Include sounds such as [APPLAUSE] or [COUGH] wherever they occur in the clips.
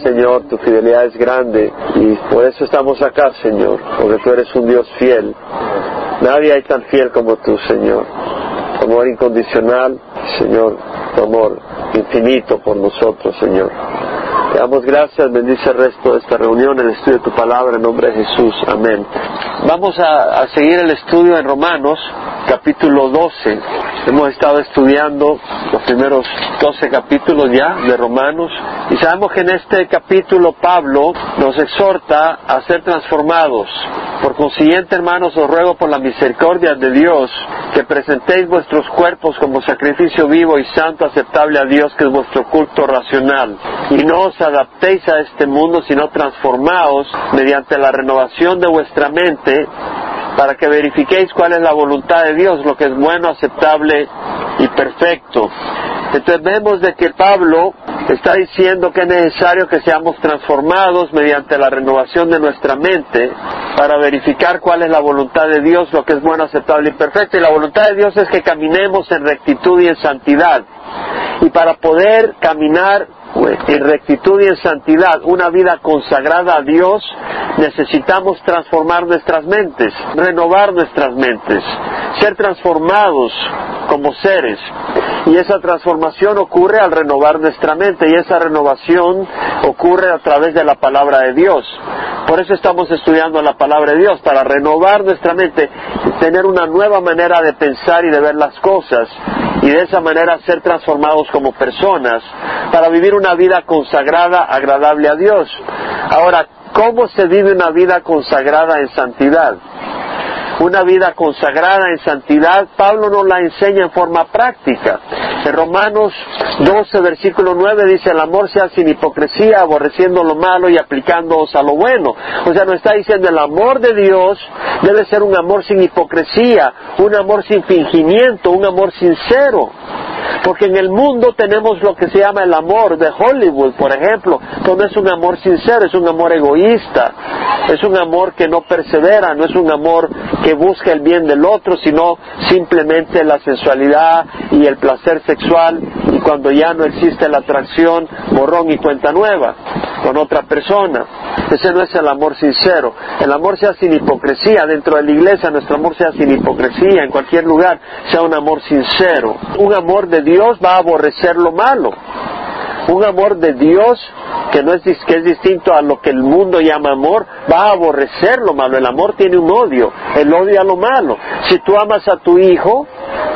Señor, tu fidelidad es grande y por eso estamos acá, Señor, porque tú eres un Dios fiel. Nadie hay tan fiel como tú, Señor. Tu amor incondicional, Señor, tu amor infinito por nosotros, Señor. Te damos gracias, bendice el resto de esta reunión, el estudio de tu palabra en nombre de Jesús. Amén. Vamos a, a seguir el estudio en Romanos, capítulo 12. Hemos estado estudiando los primeros 12 capítulos ya de Romanos y sabemos que en este capítulo Pablo nos exhorta a ser transformados. Por consiguiente, hermanos, os ruego por la misericordia de Dios que presentéis vuestros cuerpos como sacrificio vivo y santo aceptable a Dios, que es vuestro culto racional. Y no os adaptéis a este mundo, sino transformaos mediante la renovación de vuestra mente para que verifiquéis cuál es la voluntad de Dios, lo que es bueno, aceptable y perfecto. Entonces vemos de que Pablo está diciendo que es necesario que seamos transformados mediante la renovación de nuestra mente para verificar cuál es la voluntad de Dios, lo que es bueno, aceptable y perfecto. Y la voluntad de Dios es que caminemos en rectitud y en santidad. Y para poder caminar en rectitud y en santidad, una vida consagrada a Dios, necesitamos transformar nuestras mentes, renovar nuestras mentes, ser transformados como seres. Y esa transformación ocurre al renovar nuestra mente y esa renovación ocurre a través de la palabra de Dios. Por eso estamos estudiando la palabra de Dios, para renovar nuestra mente, tener una nueva manera de pensar y de ver las cosas y de esa manera ser transformados como personas para vivir una vida consagrada, agradable a Dios. Ahora, ¿cómo se vive una vida consagrada en santidad? Una vida consagrada en santidad, Pablo nos la enseña en forma práctica. En Romanos 12, versículo 9 dice, el amor sea sin hipocresía, aborreciendo lo malo y aplicándoos a lo bueno. O sea, nos está diciendo, el amor de Dios debe ser un amor sin hipocresía, un amor sin fingimiento, un amor sincero. Porque en el mundo tenemos lo que se llama el amor de Hollywood, por ejemplo, donde es un amor sincero, es un amor egoísta, es un amor que no persevera, no es un amor que busca el bien del otro, sino simplemente la sensualidad y el placer sexual cuando ya no existe la atracción, borrón y cuenta nueva con otra persona. Ese no es el amor sincero. El amor sea sin hipocresía. Dentro de la iglesia nuestro amor sea sin hipocresía. En cualquier lugar sea un amor sincero. Un amor de Dios va a aborrecer lo malo. Un amor de Dios que no es, que es distinto a lo que el mundo llama amor, va a aborrecer lo malo. El amor tiene un odio, el odio a lo malo. Si tú amas a tu hijo,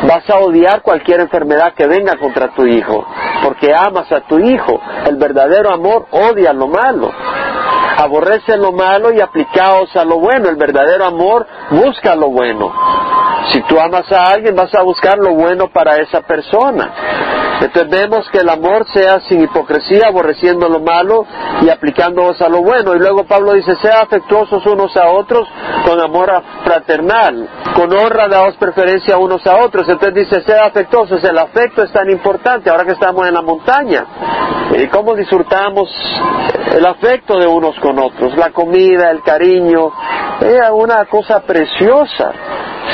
vas a odiar cualquier enfermedad que venga contra tu hijo, porque amas a tu hijo. El verdadero amor odia lo malo. Aborrece lo malo y aplicaos a lo bueno. El verdadero amor busca lo bueno. Si tú amas a alguien, vas a buscar lo bueno para esa persona. Entonces vemos que el amor sea sin hipocresía, aborreciendo lo malo y aplicándoos a lo bueno. Y luego Pablo dice, sea afectuosos unos a otros con amor fraternal, con honra daos preferencia unos a otros. Entonces dice, sea afectuosos, el afecto es tan importante ahora que estamos en la montaña. ¿Y cómo disfrutamos el afecto de unos con otros? La comida, el cariño, es una cosa preciosa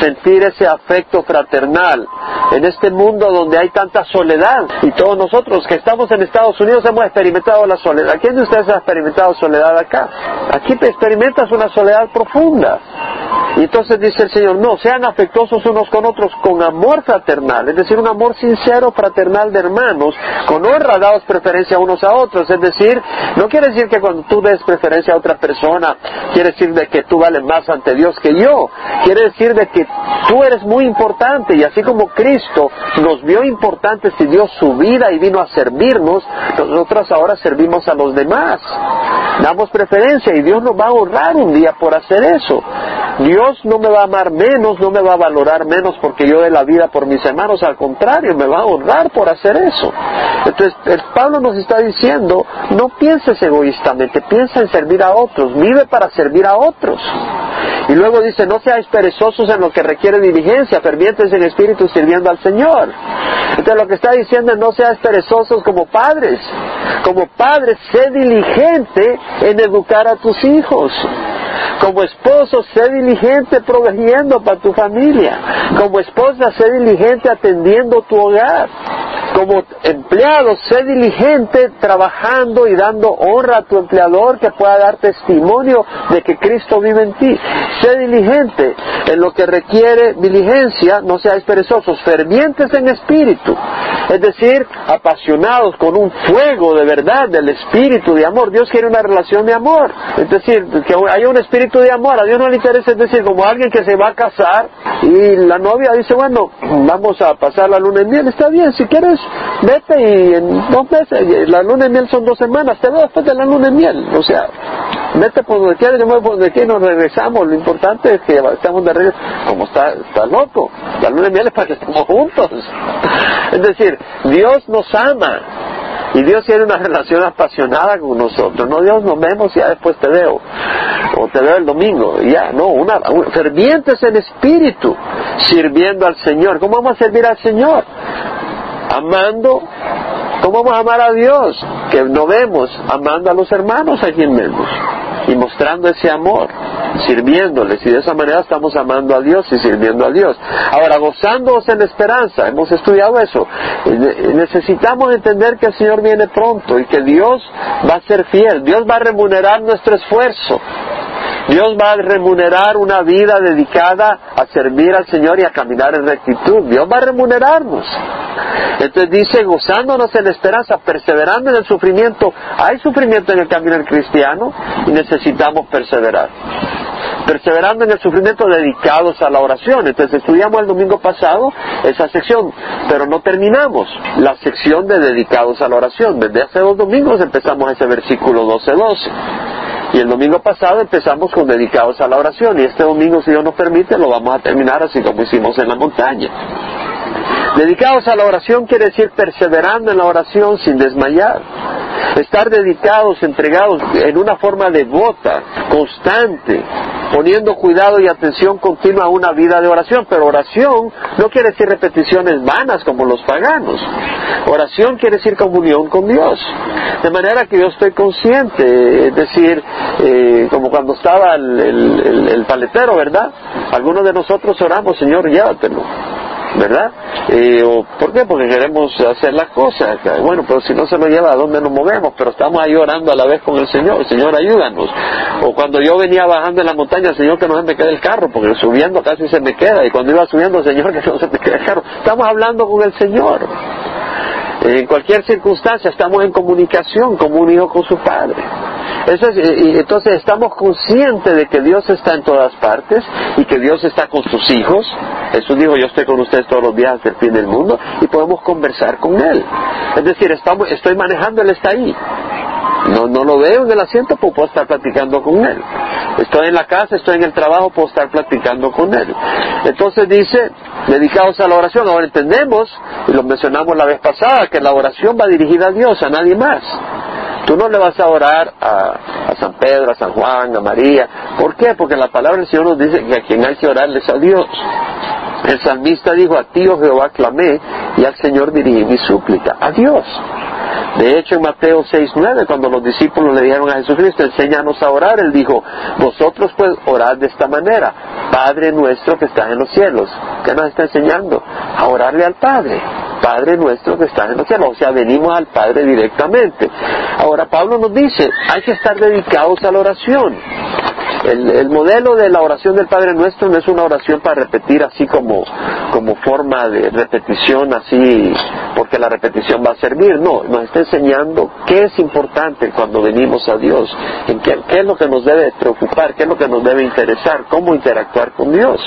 sentir ese afecto fraternal en este mundo donde hay tanta soledad y todos nosotros que estamos en Estados Unidos hemos experimentado la soledad. ¿Quién de ustedes ha experimentado soledad acá? Aquí te experimentas una soledad profunda. Y entonces dice el Señor, no, sean afectuosos unos con otros con amor fraternal, es decir, un amor sincero, fraternal de hermanos, con honra daos preferencia unos a otros, es decir, no quiere decir que cuando tú des preferencia a otra persona, quiere decir de que tú vales más ante Dios que yo, quiere decir de que tú eres muy importante y así como Cristo nos vio importantes y dio su vida y vino a servirnos, nosotros ahora servimos a los demás, damos preferencia y Dios nos va a honrar un día por hacer eso. Dios no me va a amar menos, no me va a valorar menos porque yo dé la vida por mis hermanos, al contrario, me va a honrar por hacer eso. Entonces, el Pablo nos está diciendo, no pienses egoístamente, piensa en servir a otros, vive para servir a otros. Y luego dice, no seáis perezosos en lo que requiere diligencia, fervientes en espíritu sirviendo al Señor. Entonces lo que está diciendo es no seáis perezosos como padres. Como padres, sé diligente en educar a tus hijos. Como esposo, sé diligente proveyendo para tu familia. Como esposa, sé diligente atendiendo tu hogar. como empleado, sé diligente trabajando y dando honra a tu empleador que pueda dar testimonio de que Cristo vive en ti. Sé diligente en lo que requiere diligencia, no seáis perezosos, fervientes en espíritu, es decir, apasionados con un fuego de verdad del espíritu de amor. Dios quiere una relación de amor, es decir, que haya un espíritu de amor. A Dios no le interesa, es decir, como alguien que se va a casar y la novia dice, bueno, vamos a pasar la luna de miel, está bien, si quieres, vete y en dos meses, la luna de miel son dos semanas, te veo después de la luna de miel, o sea, vete por donde quieras, yo me voy por donde quieras y nos regresamos, lo importante es que estamos de regreso, como está, está loco, la luna de miel es para que estemos juntos, [LAUGHS] es decir, Dios nos ama, y Dios tiene una relación apasionada con nosotros. No, Dios nos vemos y ya después te veo. O te veo el domingo. Ya, no, fervientes en espíritu, sirviendo al Señor. ¿Cómo vamos a servir al Señor? Amando. ¿Cómo vamos a amar a Dios? Que no vemos, amando a los hermanos a quien vemos. Y mostrando ese amor sirviéndoles y de esa manera estamos amando a Dios y sirviendo a Dios. Ahora, gozándonos en esperanza, hemos estudiado eso. Necesitamos entender que el Señor viene pronto y que Dios va a ser fiel, Dios va a remunerar nuestro esfuerzo. Dios va a remunerar una vida dedicada a servir al Señor y a caminar en rectitud. Dios va a remunerarnos. Entonces dice, gozándonos en esperanza, perseverando en el sufrimiento. Hay sufrimiento en el camino del cristiano y necesitamos perseverar. Perseverando en el sufrimiento dedicados a la oración. Entonces estudiamos el domingo pasado esa sección, pero no terminamos la sección de dedicados a la oración. Desde hace dos domingos empezamos ese versículo 12-12. Y el domingo pasado empezamos con dedicados a la oración y este domingo, si Dios nos permite, lo vamos a terminar así como hicimos en la montaña. Dedicados a la oración quiere decir perseverando en la oración sin desmayar. Estar dedicados, entregados en una forma devota, constante, poniendo cuidado y atención continua a una vida de oración. Pero oración no quiere decir repeticiones vanas como los paganos. Oración quiere decir comunión con Dios. De manera que yo estoy consciente, es decir, eh, como cuando estaba el, el paletero, ¿verdad? Algunos de nosotros oramos, Señor, llévatelo ¿verdad? Eh, o, ¿Por qué? Porque queremos hacer las cosas. Bueno, pero si no se lo lleva, ¿a dónde nos movemos? Pero estamos ahí orando a la vez con el Señor. Señor, ayúdanos. O cuando yo venía bajando en la montaña, Señor, que no se me quede el carro, porque subiendo casi se me queda. Y cuando iba subiendo, Señor, [LAUGHS] que no se me quede el carro. Estamos hablando con el Señor. En cualquier circunstancia estamos en comunicación como un hijo con su padre. Eso es, entonces estamos conscientes de que Dios está en todas partes y que Dios está con sus hijos. Jesús dijo, yo estoy con ustedes todos los días hasta el fin del mundo y podemos conversar con Él. Es decir, estamos, estoy manejando, Él está ahí. No, no lo veo en el asiento, pues puedo estar platicando con Él. Estoy en la casa, estoy en el trabajo, puedo estar platicando con Él. Entonces dice, dedicados a la oración. Ahora entendemos, y lo mencionamos la vez pasada, que la oración va dirigida a Dios, a nadie más. Tú no le vas a orar a, San Pedro, a San Juan, a María. ¿Por qué? Porque la palabra del Señor nos dice que a quien hay que orarles a Dios. El salmista dijo, a ti, oh Jehová, clamé, y al Señor dirigí mi súplica. A Dios. De hecho, en Mateo 6.9, cuando los discípulos le dijeron a Jesucristo, enséñanos a orar, él dijo, vosotros pues orad de esta manera, Padre nuestro que estás en los cielos. ¿Qué nos está enseñando? A orarle al Padre. Padre nuestro que estás en los cielos. O sea, venimos al Padre directamente. Ahora, Pablo nos dice, hay que estar dedicados a la oración. El, modelo de la oración del Padre Nuestro no es una oración para repetir así como, como forma de repetición, así porque la repetición va a servir. No, nos está enseñando qué es importante cuando venimos a Dios, en qué, es lo que nos debe preocupar, qué es lo que nos debe interesar, cómo interactuar con Dios.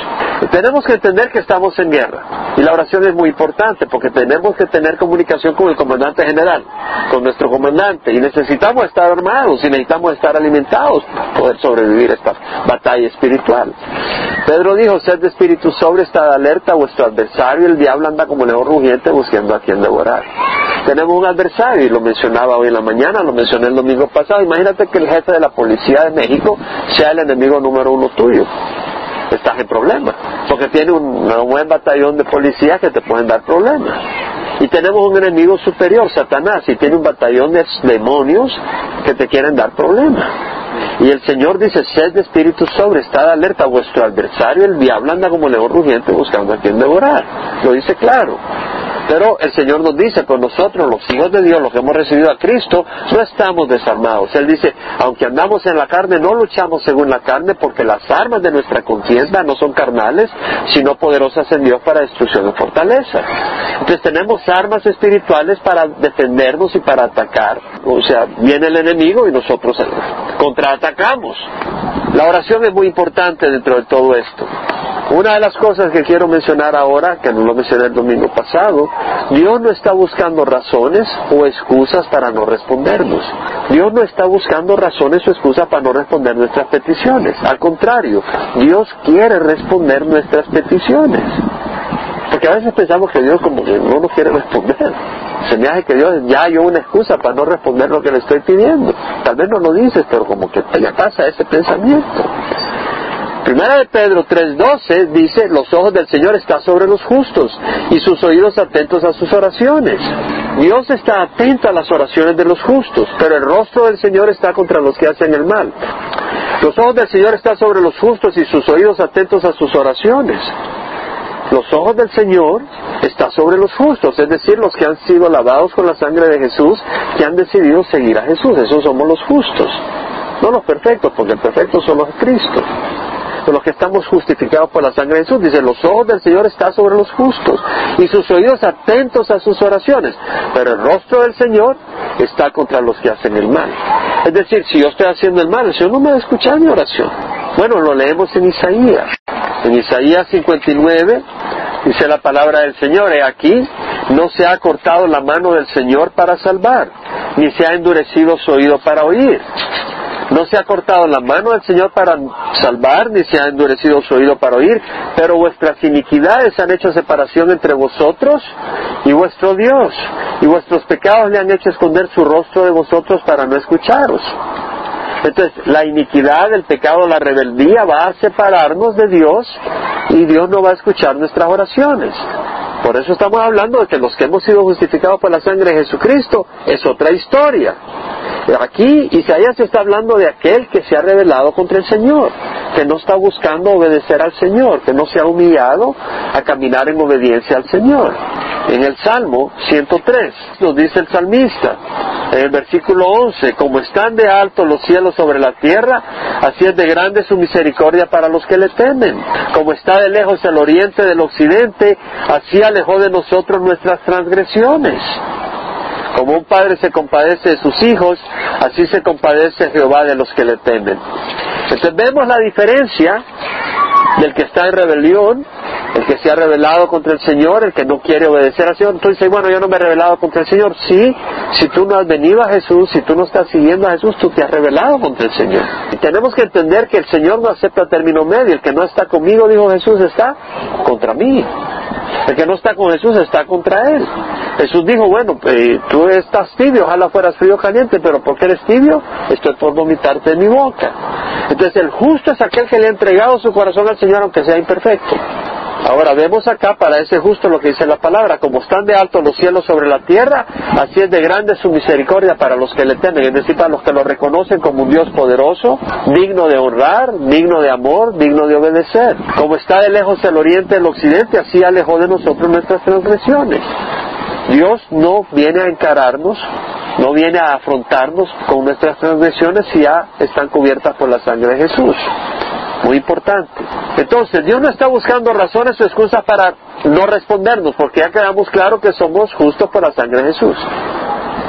tenemos que entender que estamos en guerra. Y la oración es muy importante porque tenemos que tener comunicación con el comandante general, con nuestro comandante. Y necesitamos estar armados y necesitamos estar alimentados para poder sobrevivir batalla espiritual. Pedro dijo, sed de espíritu sobre, estad alerta, vuestro adversario, el diablo anda como león rugiente buscando a quien devorar. Tenemos un adversario, y lo mencionaba hoy en la mañana, lo mencioné el domingo pasado. Imagínate que el jefe de la policía de México sea el enemigo número uno tuyo estás en problemas, porque tiene un, buen batallón de policías que te pueden dar problemas. Y tenemos un enemigo superior, Satanás, y tiene un batallón de demonios que te quieren dar problemas. Y el Señor dice, sed de espíritu sobre, estad alerta, vuestro adversario, el diablo anda como león rugiente buscando a quien devorar. Lo dice claro. Pero el Señor nos dice, pues nosotros, los hijos de Dios, los que hemos recibido a Cristo, no estamos desarmados. Él dice, aunque andamos en la carne, no luchamos según la carne, porque las armas de nuestra contienda no son carnales, sino poderosas en Dios para destrucción y fortaleza. Entonces tenemos armas espirituales para defendernos y para atacar. O sea, viene el enemigo y nosotros contraatacamos. La oración es muy importante dentro de todo esto. Una de las cosas que quiero mencionar ahora, que no lo mencioné el domingo pasado, Dios no está buscando razones o excusas para no respondernos. Dios no está buscando razones o excusas para no responder nuestras peticiones. Al contrario, Dios quiere responder nuestras peticiones. Porque a veces pensamos que Dios como que no nos quiere responder. Se me hace que Dios ya hay una excusa para no responder lo que le estoy pidiendo. Tal vez no lo dices, pero como que ya pasa ese pensamiento. Primera de Pedro 3.12 dice, los ojos del Señor están sobre los justos y sus oídos atentos a sus oraciones. Dios está atento a las oraciones de los justos, pero el rostro del Señor está contra los que hacen el mal. Los ojos del Señor están sobre los justos y sus oídos atentos a sus oraciones. Los ojos del Señor están sobre los justos, es decir, los que han sido lavados con la sangre de Jesús, que han decidido seguir a Jesús. Esos somos los justos. No los perfectos, porque el perfecto solo es Cristo los que estamos justificados por la sangre de Jesús. Dice, los ojos del Señor están sobre los justos y sus oídos atentos a sus oraciones, pero el rostro del Señor está contra los que hacen el mal. Es decir, si yo estoy haciendo el mal, el Señor no me va a escuchar mi oración. Bueno, lo leemos en Isaías. En Isaías 59 dice la palabra del Señor, he aquí, no se ha cortado la mano del Señor para salvar, ni se ha endurecido su oído para oír. No se ha cortado la mano del Señor para salvar, ni se ha endurecido su oído para oír, pero vuestras iniquidades han hecho separación entre vosotros y vuestro Dios, y vuestros pecados le han hecho esconder su rostro de vosotros para no escucharos. Entonces, la iniquidad, el pecado, la rebeldía va a separarnos de Dios y Dios no va a escuchar nuestras oraciones. Por eso estamos hablando de que los que hemos sido justificados por la sangre de Jesucristo es otra historia. Aquí Isaías está hablando de aquel que se ha rebelado contra el Señor, que no está buscando obedecer al Señor, que no se ha humillado a caminar en obediencia al Señor. En el Salmo 103 nos dice el salmista, en el versículo 11, como están de alto los cielos sobre la tierra, así es de grande su misericordia para los que le temen. Como está de lejos el oriente del occidente, así alejó de nosotros nuestras transgresiones. Como un padre se compadece de sus hijos, así se compadece Jehová de los que le temen. Entonces vemos la diferencia del que está en rebelión, el que se ha rebelado contra el Señor, el que no quiere obedecer al Señor. Entonces bueno, yo no me he rebelado contra el Señor. Sí, si tú no has venido a Jesús, si tú no estás siguiendo a Jesús, tú te has rebelado contra el Señor. Y tenemos que entender que el Señor no acepta término medio. El que no está conmigo, dijo Jesús, está contra mí. El que no está con Jesús está contra él. Jesús dijo, bueno, eh, tú estás tibio, ojalá fueras frío caliente, pero porque eres tibio, estoy por vomitarte en mi boca. Entonces el justo es aquel que le ha entregado su corazón al Señor aunque sea imperfecto. Ahora vemos acá para ese justo lo que dice la palabra, como están de alto los cielos sobre la tierra, así es de grande su misericordia para los que le temen, es decir, para los que lo reconocen como un Dios poderoso, digno de honrar, digno de amor, digno de obedecer. Como está de lejos el oriente del occidente, así alejó de nosotros nuestras transgresiones. Dios no viene a encararnos, no viene a afrontarnos con nuestras transgresiones si ya están cubiertas por la sangre de Jesús. Muy importante. Entonces, Dios no está buscando razones o excusas para no respondernos, porque ya quedamos claro que somos justos por la sangre de Jesús.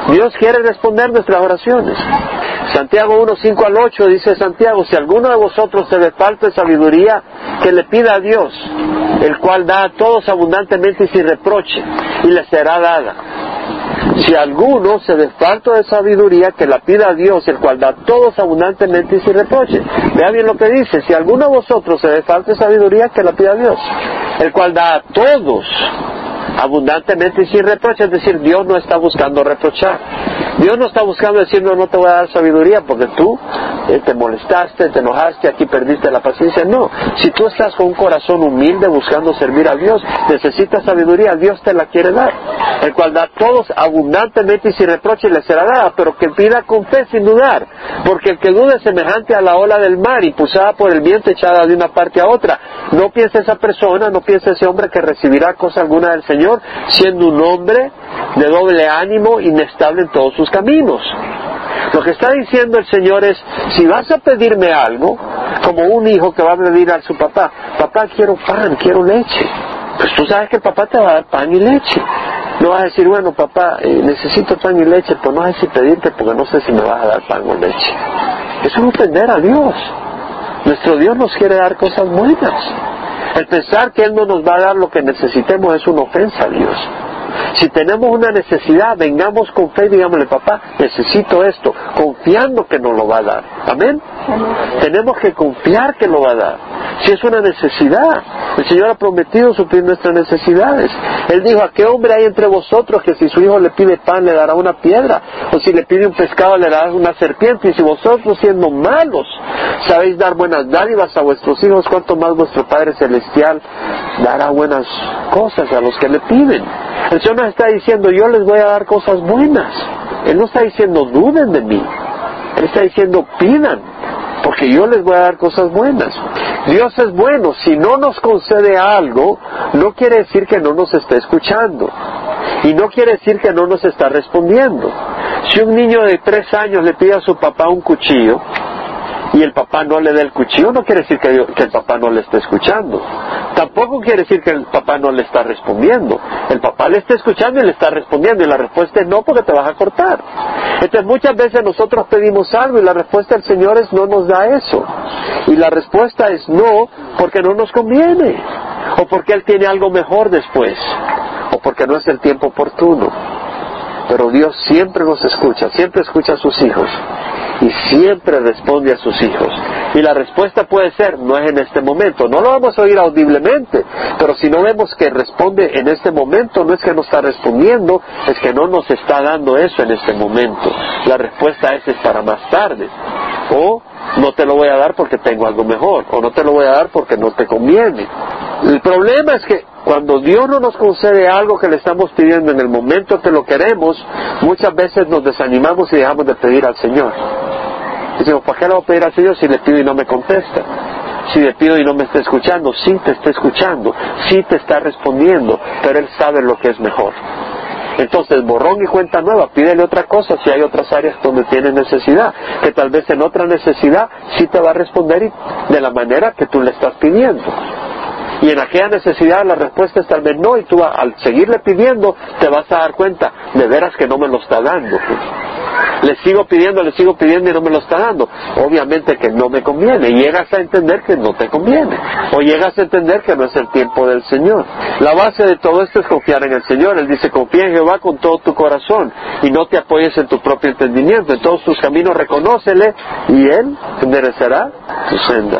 Dios quiere responder nuestras oraciones. Santiago 1, 5 al 8 dice Santiago, si alguno de vosotros se le falta sabiduría, que le pida a Dios, el cual da a todos abundantemente y sin reproche, y le será dada. Si alguno se le falta de sabiduría, que la pida a Dios, el cual da a todos abundantemente y sin reproche. Vea bien lo que dice, si alguno de vosotros se le falta de sabiduría, que la pida a Dios, el cual da a todos abundantemente y sin reproche, es decir, Dios no está buscando reprochar. Dios no está buscando decir, no, no te voy a dar sabiduría porque tú eh, te molestaste, te enojaste, aquí perdiste la paciencia. No, si tú estás con un corazón humilde buscando servir a Dios, necesitas sabiduría, Dios te la quiere dar, el cual da todos abundantemente y sin reproche le será dada, pero que pida con fe sin dudar, porque el que dude es semejante a la ola del mar, impulsada por el viento echada de una parte a otra. No piense esa persona, no piense ese hombre que recibirá cosa alguna del Señor, siendo un hombre de doble ánimo, inestable en todos sus caminos. Lo que está diciendo el Señor es, si vas a pedirme algo, como un hijo que va a pedir a su papá, papá quiero pan, quiero leche, pues tú sabes que el papá te va a dar pan y leche. No vas a decir, bueno, papá, eh, necesito pan y leche, pues no sé si pedirte porque no sé si me vas a dar pan o leche. Eso es ofender a Dios. Nuestro Dios nos quiere dar cosas buenas. El pensar que Él no nos va a dar lo que necesitemos es una ofensa a Dios. Si tenemos una necesidad, vengamos con fe y digámosle, papá, necesito esto, confiando que nos lo va a dar. Amén. Tenemos que confiar que lo va a dar. Si es una necesidad, el Señor ha prometido suplir nuestras necesidades. Él dijo, ¿a qué hombre hay entre vosotros que si su hijo le pide pan le dará una piedra? O si le pide un pescado le dará una serpiente? Y si vosotros siendo malos sabéis dar buenas dádivas a vuestros hijos, ¿cuánto más vuestro Padre Celestial dará buenas cosas a los que le piden? El Señor nos está diciendo, yo les voy a dar cosas buenas. Él no está diciendo, duden de mí. Él está diciendo, pidan, porque yo les voy a dar cosas buenas. Dios es bueno, si no nos concede algo, no quiere decir que no nos esté escuchando. Y no quiere decir que no nos está respondiendo. Si un niño de tres años le pide a su papá un cuchillo, y el papá no le da el cuchillo, no quiere decir que, el papá no le esté escuchando. Tampoco quiere decir que el papá no le está respondiendo. El papá le está escuchando y le está respondiendo y la respuesta es no porque te vas a cortar. Entonces muchas veces nosotros pedimos algo y la respuesta del Señor es no nos da eso. Y la respuesta es no porque no nos conviene. O porque Él tiene algo mejor después. O porque no es el tiempo oportuno. Pero Dios siempre nos escucha, siempre escucha a sus hijos y siempre responde a sus hijos. Y la respuesta puede ser, no es en este momento. No lo vamos a oír audiblemente, pero si no vemos que responde en este momento, no es que no está respondiendo, es que no nos está dando eso en este momento. La respuesta es, es para más tarde. O no te lo voy a dar porque tengo algo mejor, o no te lo voy a dar porque no te conviene. El problema es que cuando Dios no nos concede algo que le estamos pidiendo en el momento que lo queremos, muchas veces nos desanimamos y dejamos de pedir al Señor. Decimos, ¿para qué le voy a pedir al Señor si le pido y no me contesta? Si le pido y no me está escuchando, sí te está escuchando, sí te está respondiendo, pero Él sabe lo que es mejor. Entonces, borrón y cuenta nueva, pídele otra cosa si hay otras áreas donde tienes necesidad, que tal vez en otra necesidad sí te va a responder de la manera que tú le estás pidiendo. Y en aquella necesidad la respuesta es tal vez no, y tú al seguirle pidiendo te vas a dar cuenta, de veras que no me lo está dando. Le sigo pidiendo, le sigo pidiendo y no me lo está dando. Obviamente que no me conviene. Llegas a entender que no te conviene. O llegas a entender que no es el tiempo del Señor. La base de todo esto es confiar en el Señor. Él dice, confía en Jehová con todo tu corazón y no te apoyes en tu propio entendimiento. En todos tus caminos reconócele y Él enderezará tu senda.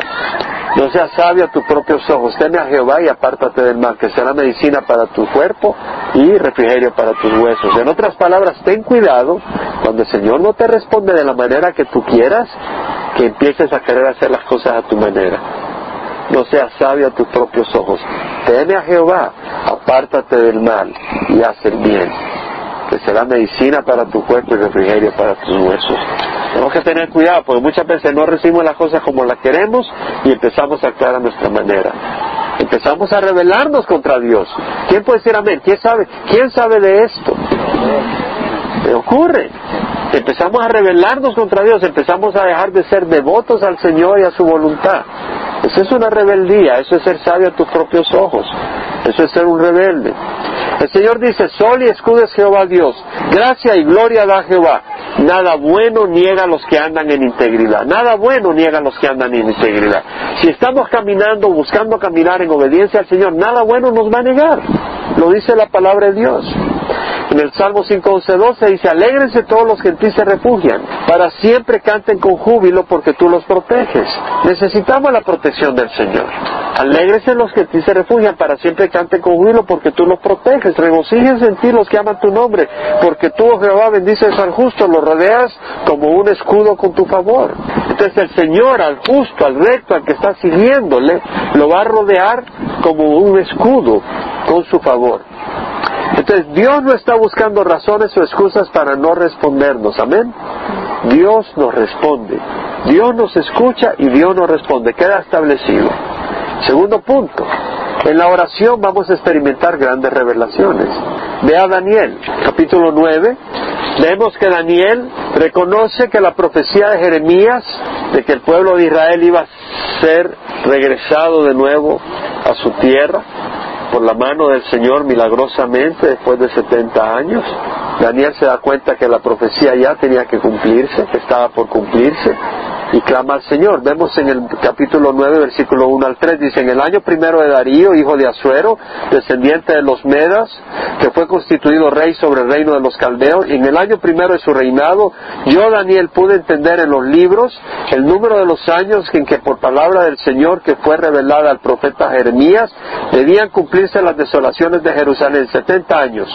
No seas sabio a tus propios ojos. Teme a Jehová y apártate del mal, que será medicina para tu cuerpo y refrigerio para tus huesos. En otras palabras, ten cuidado cuando el Señor no te responde de la manera que tú quieras, que empieces a querer hacer las cosas a tu manera. No seas sabio a tus propios ojos. Teme a Jehová, apártate del mal y haz el bien que será medicina para tu cuerpo y refrigerio para tus huesos. Tenemos que tener cuidado porque muchas veces no recibimos las cosas como las queremos y empezamos a actuar a nuestra manera. Empezamos a rebelarnos contra Dios. ¿Quién puede decir amén? ¿Quién sabe? ¿Quién sabe de esto? ¿Qué ocurre? Empezamos a rebelarnos contra Dios, empezamos a dejar de ser devotos al Señor y a su voluntad. Eso es una rebeldía, eso es ser sabio a tus propios ojos, eso es ser un rebelde. El Señor dice, sol y escudo es Jehová Dios, gracia y gloria da Jehová. Nada bueno niega a los que andan en integridad, nada bueno niega a los que andan en integridad. Si estamos caminando, buscando caminar en obediencia al Señor, nada bueno nos va a negar. Lo dice la palabra de Dios. En el Salmo 5.11.12 dice, alégrense todos los que en ti se refugian, para siempre canten con júbilo porque tú los proteges. Necesitamos la protección del Señor. Alégrense los que en ti se refugian, para siempre canten con júbilo porque tú los proteges. Regocíjense en ti los que aman tu nombre, porque tú, oh Jehová, bendices al justo, lo rodeas como un escudo con tu favor. Entonces el Señor al justo, al recto, al que está siguiéndole, lo va a rodear como un escudo con su favor. Entonces Dios no está buscando razones o excusas para no respondernos, amén. Dios nos responde, Dios nos escucha y Dios nos responde, queda establecido. Segundo punto, en la oración vamos a experimentar grandes revelaciones. Ve a Daniel, capítulo 9, Vemos que Daniel reconoce que la profecía de Jeremías de que el pueblo de Israel iba a ser regresado de nuevo a su tierra por la mano del Señor milagrosamente después de 70 años. Daniel se da cuenta que la profecía ya tenía que cumplirse, que estaba por cumplirse y clama al Señor. Vemos en el capítulo 9, versículo 1 al 3, dice, en el año primero de Darío, hijo de Asuero, descendiente de los Medas, que fue constituido rey sobre el reino de los caldeos, y en el año primero de su reinado, yo, Daniel, pude entender en los libros el número de los años en que por palabra del Señor que fue revelada al profeta Jeremías, debían cumplirse las desolaciones de Jerusalén, 70 años.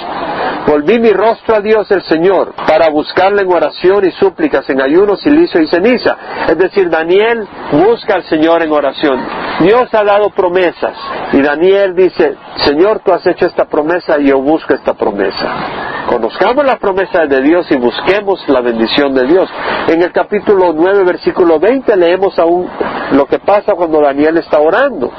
Volví mi rostro a Dios el Señor, para buscarle en oración y súplicas, en ayuno, silicio y ceniza es decir, Daniel busca al Señor en oración. Dios ha dado promesas y Daniel dice, Señor, tú has hecho esta promesa y yo busco esta promesa. Conozcamos las promesas de Dios y busquemos la bendición de Dios. En el capítulo 9, versículo 20 leemos aún lo que pasa cuando Daniel está orando.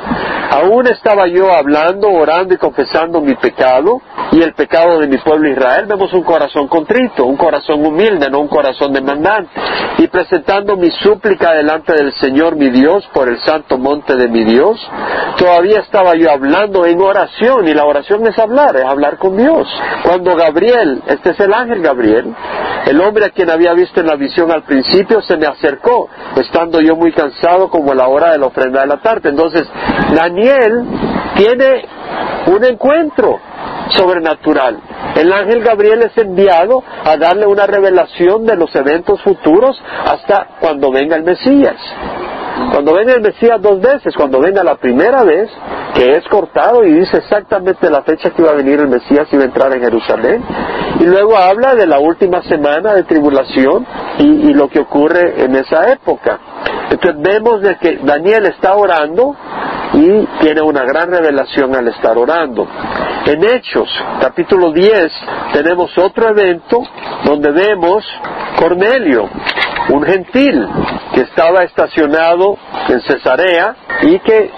Aún estaba yo hablando, orando y confesando mi pecado y el pecado de mi pueblo Israel. Vemos un corazón contrito, un corazón humilde, no un corazón demandante. Y presentando mi súplica delante del Señor mi Dios por el santo monte de mi Dios, todavía estaba yo hablando en oración y la oración es hablar, es hablar con Dios. Cuando Gabriel, este es el ángel Gabriel, el hombre a quien había visto en la visión al principio, se me acercó, estando yo muy cansado como a la hora de la ofrenda de la tarde. Entonces, Daniel tiene un encuentro sobrenatural. El ángel Gabriel es enviado a darle una revelación de los eventos futuros hasta cuando venga el Mesías. Cuando venga el Mesías dos veces, cuando venga la primera vez, que es cortado y dice exactamente la fecha que iba a venir el Mesías y iba a entrar en Jerusalén, y luego habla de la última semana de tribulación y, y lo que ocurre en esa época. Entonces vemos de que Daniel está orando y tiene una gran revelación al estar orando. En Hechos, capítulo 10, tenemos otro evento donde vemos Cornelio, un gentil que estaba estacionado en Cesarea y que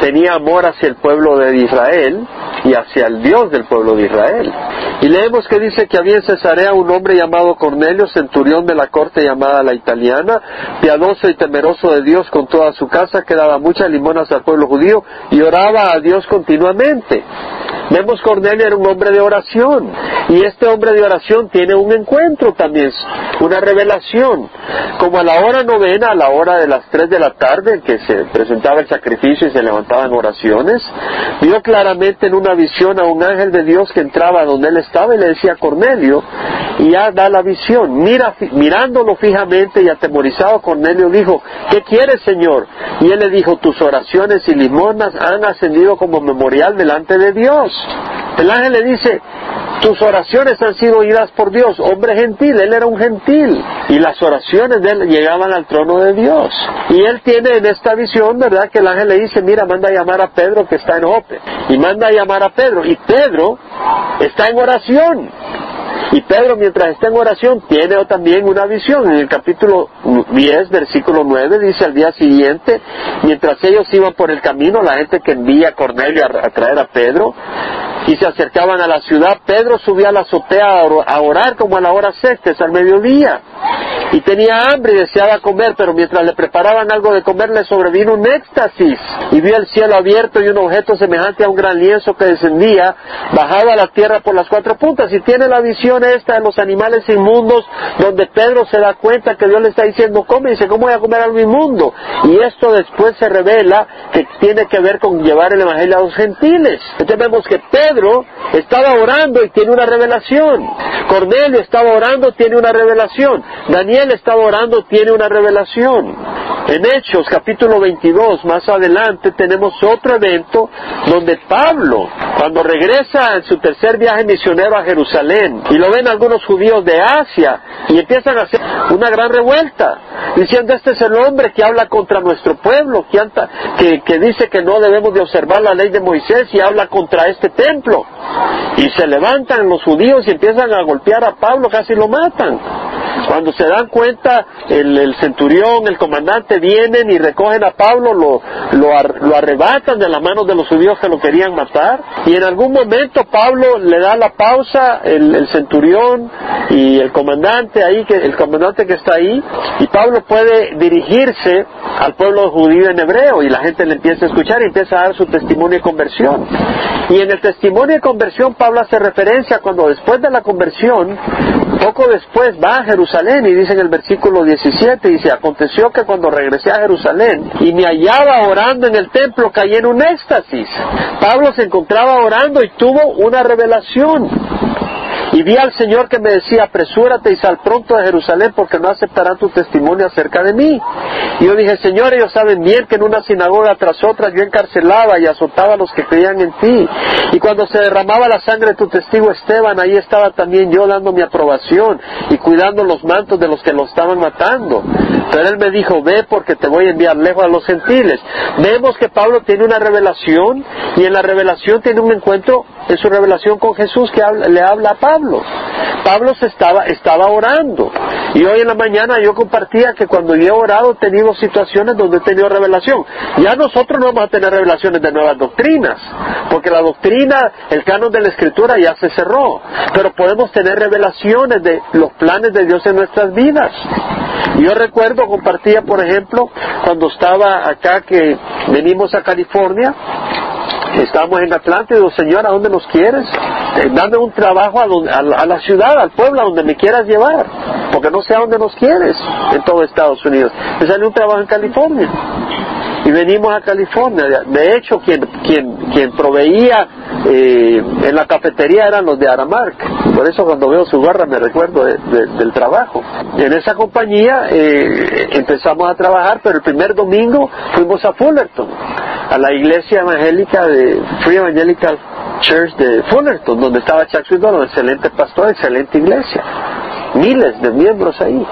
tenía amor hacia el pueblo de Israel y hacia el Dios del pueblo de Israel. Y leemos que dice que había en Cesarea un hombre llamado Cornelio, centurión de la corte llamada la italiana, piadoso y temeroso de Dios con toda su casa, que daba muchas limonas al pueblo judío y oraba a Dios continuamente. Vemos Cornelio era un hombre de oración y este hombre de oración tiene un encuentro también, una revelación. Como a la hora novena, a la hora de las tres de la tarde, que se presentaba el sacrificio y se levantaban oraciones, vio claramente en una visión a un ángel de Dios que entraba donde él estaba y le decía Cornelio, y ya da la visión. Mira, mirándolo fijamente y atemorizado, Cornelio dijo, ¿qué quieres, Señor? Y él le dijo, tus oraciones y limonas han ascendido como memorial delante de Dios. El ángel le dice, tus oraciones han sido oídas por Dios, hombre gentil, él era un gentil, y las oraciones de él llegaban al trono de Dios. Y él tiene en esta visión, ¿verdad? Que el ángel le dice, mira, manda a llamar a Pedro que está en Jope, y manda a llamar a Pedro, y Pedro está en oración. Y Pedro, mientras está en oración, tiene también una visión. En el capítulo 10, versículo 9, dice al día siguiente, mientras ellos iban por el camino, la gente que envía a Cornelio a, traer a Pedro, y se acercaban a la ciudad, Pedro subía a la azotea a orar como a la hora sexta, es al mediodía. Y tenía hambre y deseaba comer, pero mientras le preparaban algo de comer le sobrevino un éxtasis. Y vio el cielo abierto y un objeto semejante a un gran lienzo que descendía, bajaba a la tierra por las cuatro puntas. Y tiene la visión esta de los animales inmundos, donde Pedro se da cuenta que Dios le está diciendo, come, y dice, ¿cómo voy a comer algo inmundo? Y esto después se revela que tiene que ver con llevar el evangelio a los gentiles. Entonces vemos que Pedro estaba orando y tiene una revelación. Cornelio estaba orando, tiene una revelación. Daniel estaba orando, tiene una revelación. En Hechos capítulo 22, más adelante, tenemos otro evento donde Pablo Cuando regresa en su tercer viaje misionero a Jerusalén y lo ven algunos judíos de Asia y empiezan a hacer una gran revuelta, diciendo este es el hombre que habla contra nuestro pueblo, que, que dice que no debemos de observar la ley de Moisés y habla contra este templo. Y se levantan los judíos y empiezan a golpear a Pablo, casi lo matan. Cuando se dan cuenta, el, centurión, el comandante vienen y recogen a Pablo, lo, lo, arrebatan de las manos de los judíos que lo querían matar. Y en algún momento Pablo le da la pausa, el, centurión y el comandante ahí, que, el comandante que está ahí, y Pablo puede dirigirse al pueblo judío en hebreo y la gente le empieza a escuchar y empieza a dar su testimonio de conversión. Y en el testimonio de conversión Pablo hace referencia cuando después de la conversión, poco después va a Jerusalén y dice en el versículo 17, dice, aconteció que cuando regresé a Jerusalén y me hallaba orando en el templo, caí en un éxtasis. Pablo se encontraba orando y tuvo una revelación. Y vi al Señor que me decía, apresúrate y sal pronto de Jerusalén porque no aceptarán tu testimonio acerca de mí. Y yo dije, Señor, ellos saben bien que en una sinagoga tras otra yo encarcelaba y azotaba a los que creían en ti. Y cuando se derramaba la sangre de tu testigo Esteban, ahí estaba también yo dando mi aprobación y cuidando los mantos de los que lo estaban matando. Pero él me dijo, ve porque te voy a enviar lejos a los gentiles. Vemos que Pablo tiene una revelación y en la revelación tiene un encuentro en su revelación con Jesús que le habla a Pablo. Pablo se estaba, estaba orando. Y hoy en la mañana yo compartía que cuando yo he orado he tenido situaciones donde he tenido revelación. Ya nosotros no vamos a tener revelaciones de nuevas doctrinas, porque la doctrina, el canon de la escritura ya se cerró. Pero podemos tener revelaciones de los planes de Dios en nuestras vidas. Yo recuerdo, compartía, por ejemplo, cuando estaba acá que venimos a California, Estamos en digo, Señor, ¿a dónde nos quieres? Eh, dame un trabajo a, la ciudad, al pueblo, a donde me quieras llevar, porque no sé a dónde nos quieres en todo Estados Unidos. Me salió un trabajo en California y venimos a California. De hecho, quien, quien, quien proveía eh, en la cafetería eran los de Aramark. Por eso cuando veo su barra me recuerdo del trabajo. En esa compañía eh, empezamos a trabajar, pero el primer domingo fuimos a Fullerton, a la iglesia evangélica de Free Evangelical Church de Fullerton, donde estaba Chuck Swindoll, un excelente pastor, excelente iglesia. Miles de miembros ahí.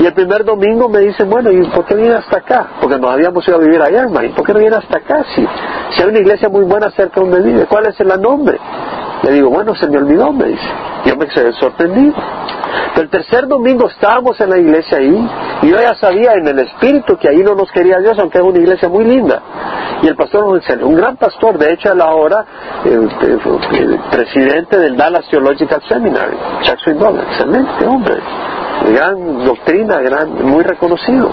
Y el primer domingo me dicen, bueno, ¿y por qué viene hasta acá? Porque nos habíamos ido a vivir allá, hermano. ¿Por qué no viene hasta acá? Si, si hay una iglesia muy buena cerca donde vive, ¿cuál es el nombre? Le digo, bueno, se me olvidó, me dice. Yo me quedé sorprendido. Pero el tercer domingo estábamos en la iglesia ahí y yo ya sabía en el espíritu que ahí no nos quería Dios, aunque es una iglesia muy linda. Y el pastor, un gran pastor, de hecho, a la hora, el, presidente del Dallas Theological Seminary, Chuck Swindoll, excelente hombre, gran doctrina, gran, muy reconocido.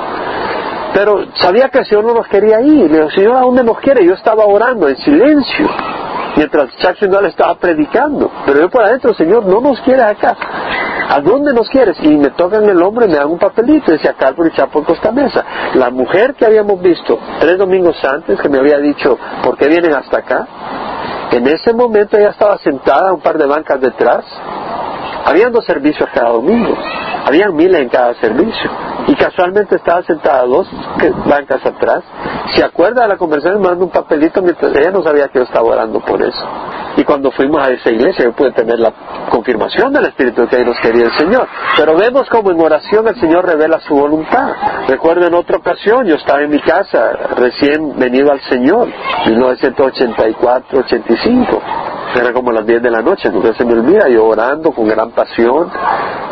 Pero sabía que el Señor no nos quería ir. Le digo, Señor, ¿a dónde nos quiere? Yo estaba orando en silencio mientras Swindoll estaba predicando. Pero yo por adentro, Señor, no nos quiere acá. ¿A dónde nos quieres? Y me tocan el hombro y me dan un papelito. Decía Calvary Chapel Costa Mesa. La mujer que habíamos visto tres domingos antes, que me había dicho, ¿por qué vienen hasta acá? En ese momento ella estaba sentada un par de bancas detrás. Habían dos servicios cada domingo. Habían miles en cada servicio. Y casualmente estaba sentada dos bancas atrás. Se acuerda de la conversación, me mandó un papelito mientras ella no sabía que yo estaba orando por eso. Y cuando fuimos a esa iglesia yo pude tener la confirmación del Espíritu que ahí nos quería el Señor. Pero vemos como en oración el Señor revela su voluntad. Recuerdo en otra ocasión, yo estaba en mi casa, recién venido al Señor, 1984-85 era como las 10 de la noche, nunca se me olvida, yo orando con gran pasión,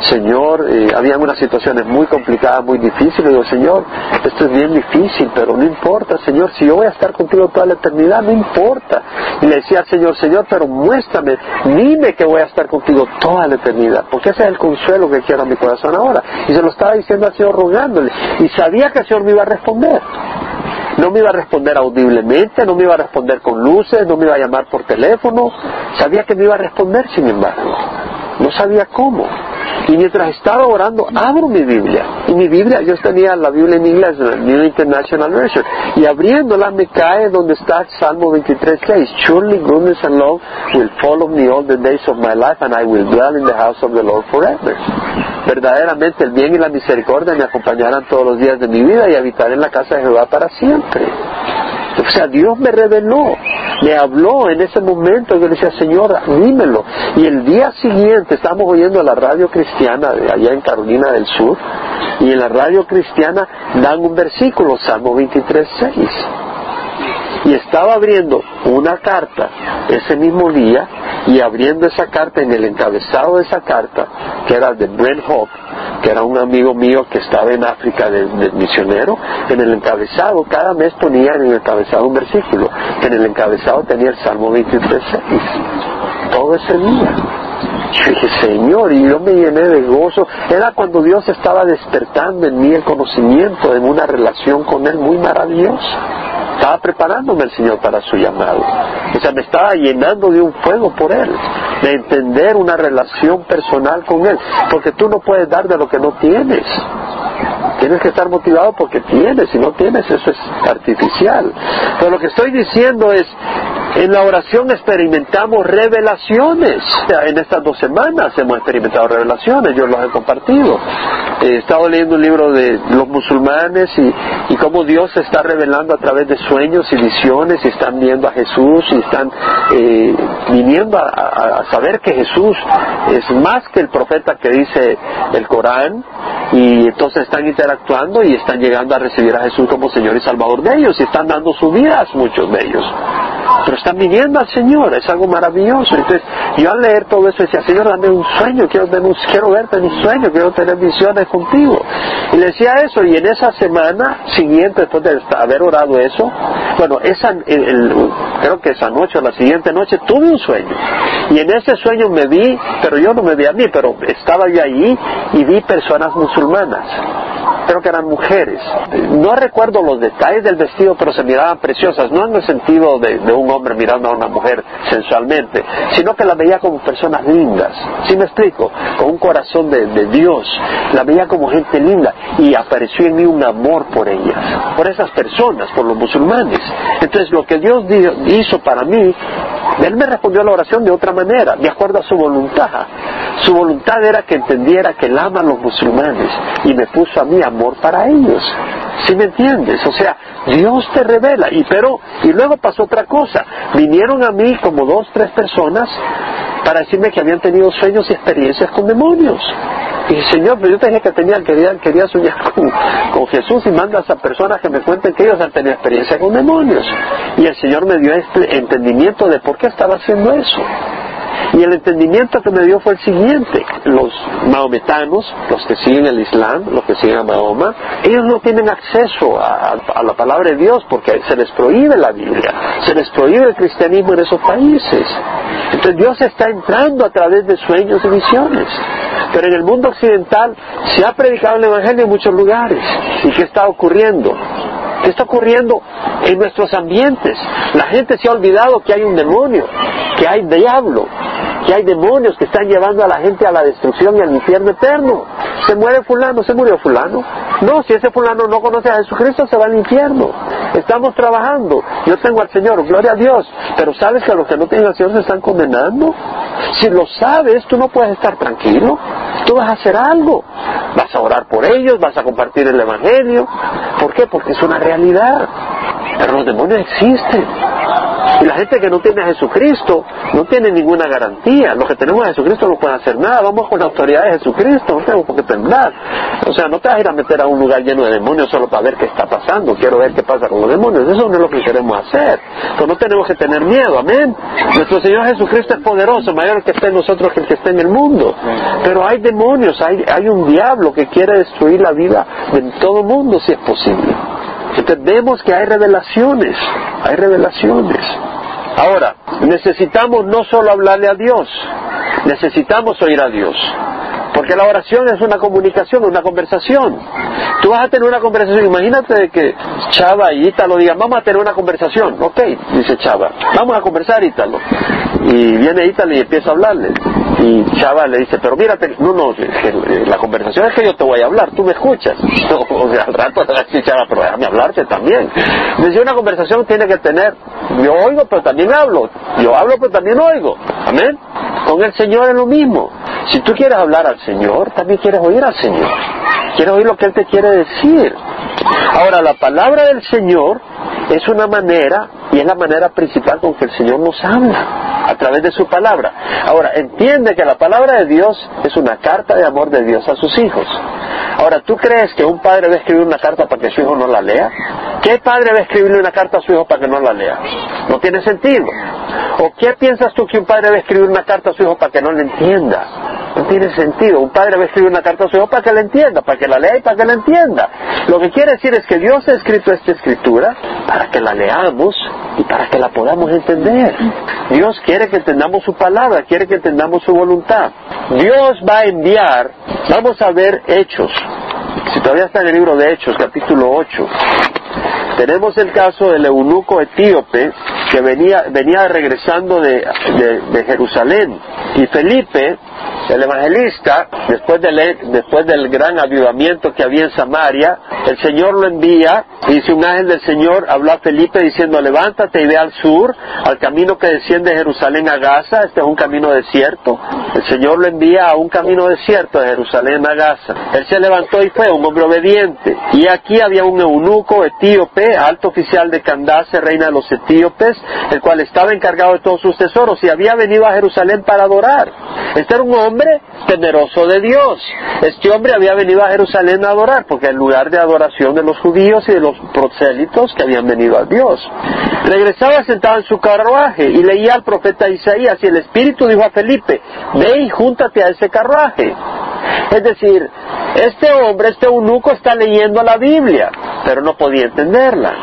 Señor, eh, había unas situaciones muy complicadas, muy difíciles, digo, Señor, esto es bien difícil, pero no importa, Señor, si yo voy a estar contigo toda la eternidad, no importa. Y le decía al Señor, Señor, pero muéstrame, dime que voy a estar contigo toda la eternidad, porque ese es el consuelo que quiero a mi corazón ahora. Y se lo estaba diciendo al Señor rogándole, y sabía que el Señor me iba a responder. No me iba a responder audiblemente, no me iba a responder con luces, no me iba a llamar por teléfono. Sabía que me iba a responder, sin embargo. No sabía cómo. Y mientras estaba orando, abro mi Biblia. Y mi Biblia, yo tenía la Biblia en inglés, la New International Version. Y abriéndola me cae donde está Salmo 23.6. Surely goodness and love will follow me all the days of my life and I will dwell in the house of the Lord forever. Verdaderamente el bien y la misericordia me acompañarán todos los días de mi vida y habitaré en la casa de Jehová para siempre. O sea, Dios me reveló, le habló en ese momento. Yo le decía, Señor, dímelo. Y el día siguiente estábamos oyendo la radio cristiana de allá en Carolina del Sur. Y en la radio cristiana dan un versículo, Salmo 23, 6 y estaba abriendo una carta ese mismo día y abriendo esa carta en el encabezado de esa carta, que era de Brent Hope, que era un amigo mío que estaba en África de, misionero, en el encabezado, cada mes ponía en el encabezado un versículo, en el encabezado tenía el Salmo 23, todo ese día. Yo dije, Señor, y yo me llené de gozo. Era cuando Dios estaba despertando en mí el conocimiento de una relación con Él muy maravillosa. Estaba preparándome el Señor para su llamado. O sea, me estaba llenando de un fuego por Él, de entender una relación personal con Él. Porque tú no puedes dar de lo que no tienes. Tienes que estar motivado porque tienes, si no tienes eso es artificial. Pero lo que estoy diciendo es, en la oración experimentamos revelaciones. En estas dos semanas hemos experimentado revelaciones, yo los he compartido. He estado leyendo un libro de los musulmanes y, cómo Dios se está revelando a través de sueños y visiones y están viendo a Jesús y están eh, viniendo a, saber que Jesús es más que el profeta que dice el Corán y entonces están interactuando y están llegando a recibir a Jesús como Señor y Salvador de ellos y están dando su vida a muchos de ellos pero están viniendo al Señor, es algo maravilloso. Entonces, yo al leer todo eso decía, Señor, dame un sueño, quiero, quiero verte en un sueño, quiero tener visiones contigo. Y le decía eso, y en esa semana siguiente, después de haber orado eso, bueno, esa, creo que esa noche o la siguiente noche tuve un sueño. Y en ese sueño me vi, pero yo no me vi a mí, pero estaba yo allí y vi personas musulmanas creo que eran mujeres. No recuerdo los detalles del vestido, pero se miraban preciosas, no en el sentido de, un hombre mirando a una mujer sensualmente, sino que la veía como personas lindas. ¿Sí me explico? Con un corazón de, Dios. La veía como gente linda y apareció en mí un amor por ellas, por esas personas, por los musulmanes. Entonces lo que Dios hizo para mí, Él me respondió a la oración de otra manera, de acuerdo a su voluntad. Su voluntad era que entendiera que Él ama a los musulmanes y me puso a mí amor para ellos. ¿Sí me entiendes? O sea, Dios te revela. Y pero, y luego pasó otra cosa. Vinieron a mí como dos, tres personas para decirme que habían tenido sueños y experiencias con demonios. Y Señor, pero yo te dije que tenía, quería, quería soñar [LAUGHS] con, Jesús y manda a esas personas que me cuenten que ellos han tenido experiencia con demonios. Y el Señor me dio este entendimiento de por qué estaba haciendo eso. Y el entendimiento que me dio fue el siguiente. Los maometanos, los que siguen el Islam, los que siguen a Mahoma, ellos no tienen acceso a, la palabra de Dios porque se les prohíbe la Biblia, se les prohíbe el cristianismo en esos países. Entonces Dios está entrando a través de sueños y visiones. Pero en el mundo occidental se ha predicado el Evangelio en muchos lugares. ¿Y qué está ocurriendo? ¿Qué está ocurriendo en nuestros ambientes? La gente se ha olvidado que hay un demonio, que hay diablo, que hay demonios que están llevando a la gente a la destrucción y al infierno eterno. Se muere fulano, se murió fulano. No, si ese fulano no conoce a Jesucristo, se va al infierno. Estamos trabajando. Yo tengo al Señor, gloria a Dios. Pero sabes que a los que no tienen al Señor se están condenando. Si lo sabes, tú no puedes estar tranquilo. Tú vas a hacer algo. Vas a orar por ellos, vas a compartir el Evangelio. ¿Por qué? Porque es una realidad. Pero los demonios existen. Y la gente que no tiene a Jesucristo no tiene ninguna garantía. Los que tenemos a Jesucristo no pueden hacer nada. Vamos con la autoridad de Jesucristo, no tenemos por qué temblar. O sea, no te vas a ir a meter a un lugar lleno de demonios solo para ver qué está pasando. Quiero ver qué pasa con los demonios. Eso no es lo que queremos hacer. Pero no tenemos que tener miedo, amén. Nuestro Señor Jesucristo es poderoso, mayor que esté en nosotros que el que esté en el mundo. Pero hay demonios, hay, hay un diablo que quiere destruir la vida de todo el mundo si es posible. Vemos que hay revelaciones, hay revelaciones. Ahora, necesitamos no solo hablarle a Dios, necesitamos oír a Dios. Porque la oración es una comunicación, una conversación. Tú vas a tener una conversación, imagínate que Chava y Ítalo digan, vamos a tener una conversación. Ok, dice Chava, vamos a conversar Ítalo. Y viene Ítalo y empieza a hablarle. Y Chava le dice, pero mírate, no, no, la conversación es que yo te voy a hablar, tú me escuchas. [LAUGHS] o sea, al rato le va Chava, pero déjame hablarte también. Dice, una conversación tiene que tener, yo oigo, pero también hablo. Yo hablo, pero también oigo. Amén. Con el Señor es lo mismo. Si tú quieres hablar al Señor, también quieres oír al Señor. Quieres oír lo que Él te quiere decir. Ahora, la palabra del Señor es una manera Y es la manera principal con que el Señor nos habla, a través de su palabra. Ahora, entiende que la palabra de Dios es una carta de amor de Dios a sus hijos. Ahora, ¿tú crees que un padre va a escribir una carta para que su hijo no la lea? ¿Qué padre va a escribirle una carta a su hijo para que no la lea? No tiene sentido. ¿O qué piensas tú que un padre va a escribir una carta a su hijo para que no la entienda? No tiene sentido. Un padre va a escribir una carta a su hijo para que la entienda, para que la lea y para que la entienda. Lo que quiere decir es que Dios ha escrito esta escritura para que la leamos y para que la podamos entender. Dios quiere que entendamos su palabra, quiere que entendamos su voluntad. Dios va a enviar, vamos a ver hechos. Si todavía está en el libro de Hechos, capítulo 8, tenemos el caso del eunuco etíope que venía, venía regresando de, de Jerusalén y Felipe el evangelista, después del, después del gran avivamiento que había en Samaria, el Señor lo envía, dice un ángel del Señor, habló a Felipe diciendo, levántate y ve al sur, al camino que desciende de Jerusalén a Gaza, este es un camino desierto. El Señor lo envía a un camino desierto de Jerusalén a Gaza. Él se levantó y fue, un hombre obediente. Y aquí había un eunuco etíope, alto oficial de Candace, reina de los etíopes, el cual estaba encargado de todos sus tesoros y había venido a Jerusalén para adorar. Este era un hombre hombre temeroso de Dios. Este hombre había venido a Jerusalén a adorar, porque el lugar de adoración de los judíos y de los prosélitos que habían venido a Dios. Regresaba sentado en su carruaje y leía al profeta Isaías y el Espíritu dijo a Felipe, ve y júntate a ese carruaje. Es decir, este hombre, este eunuco está leyendo la Biblia, pero no podía entenderla.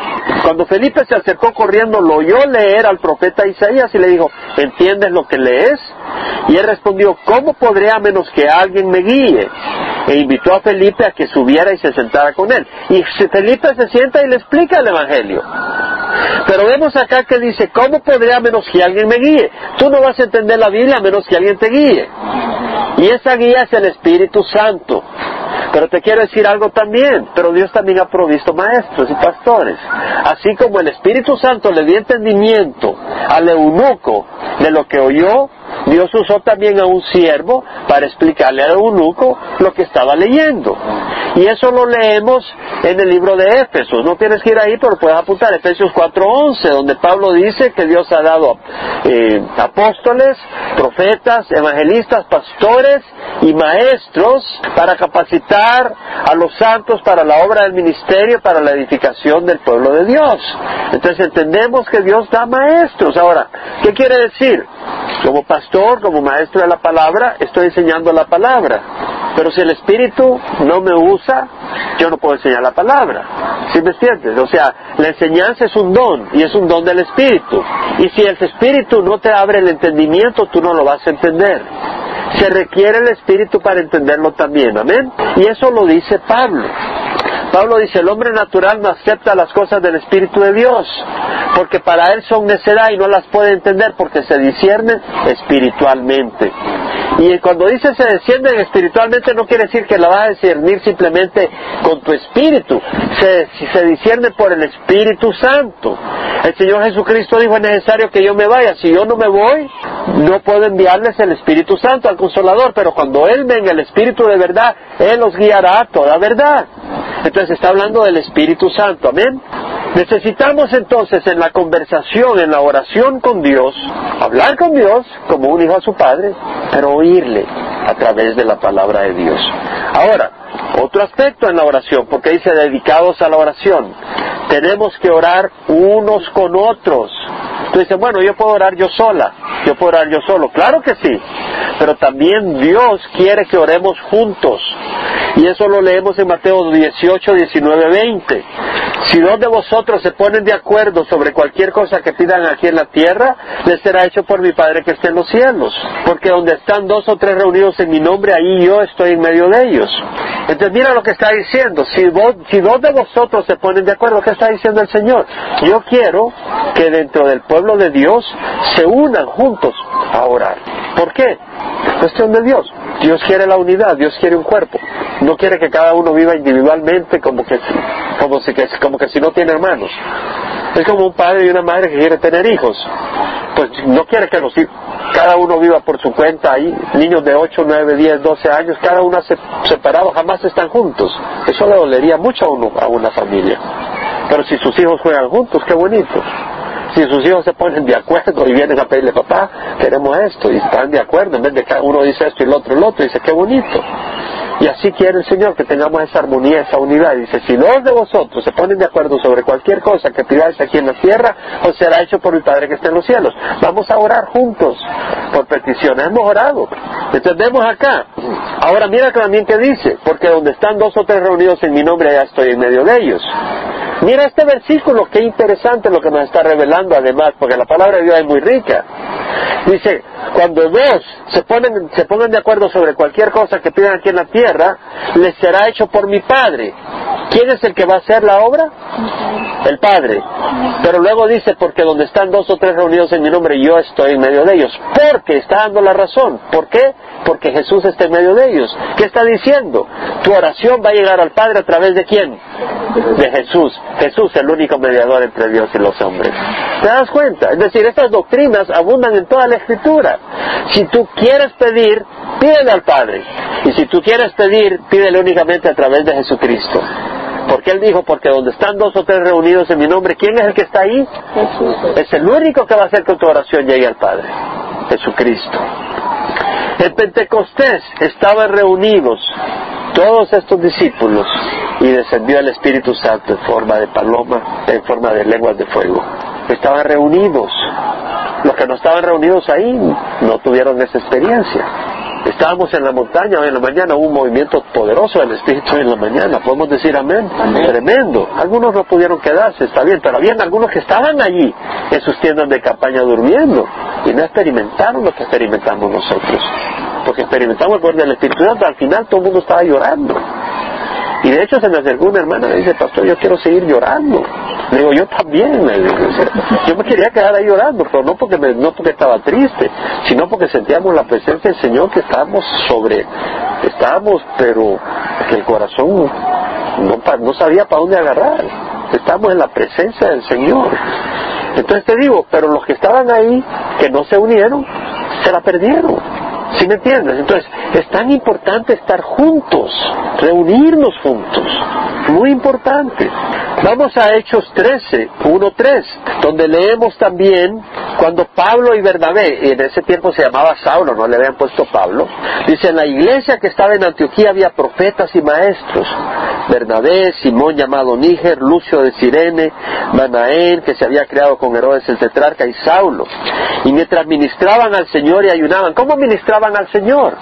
Cuando Felipe se acercó corriendo, lo oyó leer al profeta Isaías y le dijo, ¿entiendes lo que lees? Y él respondió, ¿cómo podré a menos que alguien me guíe? E invitó a Felipe a que subiera y se sentara con él. Y Felipe se sienta y le explica el Evangelio. Pero vemos acá que dice, ¿cómo podré a menos que alguien me guíe? Tú no vas a entender la Biblia a menos que alguien te guíe. Y esa guía es el Espíritu Santo. Pero te quiero decir algo también, pero Dios también ha provisto maestros y pastores. Así como el Espíritu Santo le dio entendimiento al eunuco de lo que oyó, Dios usó también a un siervo para explicarle al eunuco lo que estaba leyendo. Y eso lo leemos en el libro de Éfesos. No tienes que ir ahí, pero puedes apuntar Efesios 4:11, donde Pablo dice que Dios ha dado eh, apóstoles, profetas, evangelistas, pastores y maestros para capacitar a los santos para la obra del ministerio, para la edificación del pueblo de Dios. Entonces entendemos que Dios da maestros. Ahora, ¿qué quiere decir? Como pastor, como maestro de la palabra, estoy enseñando la palabra. Pero si el Espíritu no me usa, yo no puedo enseñar la palabra. ¿Sí me entiendes? O sea, la enseñanza es un don y es un don del Espíritu. Y si el Espíritu no te abre el entendimiento, tú no lo vas a entender. Se requiere el Espíritu para entenderlo también. Amén. Y eso lo dice Pablo. Pablo dice, el hombre natural no acepta las cosas del Espíritu de Dios, porque para él son necedad y no las puede entender porque se disciernen espiritualmente. Y cuando dice se disciernen espiritualmente no quiere decir que la vas a discernir simplemente con tu espíritu, se, se discierne por el Espíritu Santo. El Señor Jesucristo dijo es necesario que yo me vaya, si yo no me voy, no puedo enviarles el Espíritu Santo al Consolador, pero cuando Él venga el Espíritu de verdad, Él los guiará a toda verdad. Entonces está hablando del Espíritu Santo, amén. Necesitamos entonces en la conversación, en la oración con Dios, hablar con Dios como un hijo a su padre, pero oírle a través de la palabra de Dios. Ahora, otro aspecto en la oración, porque dice dedicados a la oración, tenemos que orar unos con otros. Tú dices, bueno, yo puedo orar yo sola, yo puedo orar yo solo. Claro que sí, pero también Dios quiere que oremos juntos. Y eso lo leemos en Mateo 18, 19, 20. Si dos de vosotros se ponen de acuerdo sobre cualquier cosa que pidan aquí en la tierra, les será hecho por mi Padre que esté en los cielos. Porque donde están dos o tres reunidos en mi nombre, ahí yo estoy en medio de ellos. Mira lo que está diciendo. Si, si dos de vosotros se ponen de acuerdo, ¿qué está diciendo el Señor? Yo quiero que dentro del pueblo de Dios se unan juntos a orar. ¿Por qué? cuestión de Dios. Dios quiere la unidad, Dios quiere un cuerpo. No quiere que cada uno viva individualmente como que, como si, como que si no tiene hermanos. Es como un padre y una madre que quiere tener hijos. Pues no quiere que los cada uno viva por su cuenta ahí. Niños de 8, 9, 10, 12 años, cada uno separado, jamás están juntos. Eso le dolería mucho a, uno, a una familia. Pero si sus hijos juegan juntos, qué bonito. Si sus hijos se ponen de acuerdo y vienen a pedirle, papá, queremos esto, y están de acuerdo, en vez de que uno dice esto y el otro el otro, dice, qué bonito. Y así quiere el Señor que tengamos esa armonía, esa unidad. Dice, si los de vosotros se ponen de acuerdo sobre cualquier cosa que pidáis aquí en la tierra, os será hecho por el Padre que está en los cielos. Vamos a orar juntos por peticiones. Hemos orado. Entendemos acá. Ahora mira también que dice, porque donde están dos o tres reunidos en mi nombre, ya estoy en medio de ellos. Mira este versículo, qué interesante lo que nos está revelando además, porque la palabra de Dios es muy rica. Dice, cuando dos se ponen, se pongan de acuerdo sobre cualquier cosa que pidan aquí en la tierra, les será hecho por mi Padre. ¿Quién es el que va a hacer la obra? El Padre. Pero luego dice, porque donde están dos o tres reunidos en mi nombre, yo estoy en medio de ellos. Porque está dando la razón. ¿Por qué? Porque Jesús está en medio de ellos. ¿Qué está diciendo? Tu oración va a llegar al Padre a través de quién? De Jesús. Jesús es el único mediador entre Dios y los hombres. ¿Te das cuenta? Es decir, estas doctrinas abundan en toda la Escritura. Si tú quieres pedir, pídele al Padre. Y si tú quieres pedir, pídele únicamente a través de Jesucristo. Porque Él dijo, porque donde están dos o tres reunidos en mi nombre, ¿quién es el que está ahí? Es el único que va a hacer que tu oración llegue al Padre. Jesucristo. En Pentecostés estaban reunidos todos estos discípulos y descendió el Espíritu Santo en forma de paloma, en forma de lenguas de fuego. Estaban reunidos. Los que no estaban reunidos ahí no tuvieron esa experiencia. Estábamos en la montaña hoy en la mañana, hubo un movimiento poderoso del Espíritu hoy en la mañana, podemos decir amén. Tremendo. Algunos no pudieron quedarse, está bien, pero habían algunos que estaban allí en sus tiendas de campaña durmiendo y no experimentaron lo que experimentamos nosotros. Porque experimentamos el poder del Espíritu Santo, al final todo el mundo estaba llorando. Y de hecho se me acercó una hermana y me dice, pastor, yo quiero seguir llorando. Le digo, yo también. Yo me quería quedar ahí llorando, pero no porque, me- no porque estaba triste, sino porque sentíamos la presencia del Señor que estábamos sobre, estábamos, pero el corazón no, no sabía para dónde agarrar. Estábamos en la presencia del Señor. Entonces te digo, pero los que estaban ahí, que no se unieron, se la perdieron. ¿Sí me entiendes? Entonces, es tan importante estar juntos, reunirnos juntos. Muy importante. Vamos a Hechos 13, 1-3, donde leemos también cuando Pablo y Bernabé, y en ese tiempo se llamaba Saulo, no le habían puesto Pablo, dice, en la iglesia que estaba en Antioquía había profetas y maestros. Bernabé, Simón llamado Níger, Lucio de Sirene, Manaén, que se había creado con Herodes el tetrarca, y Saulo. Y mientras ministraban al Señor y ayunaban, ¿cómo ministraban al Señor?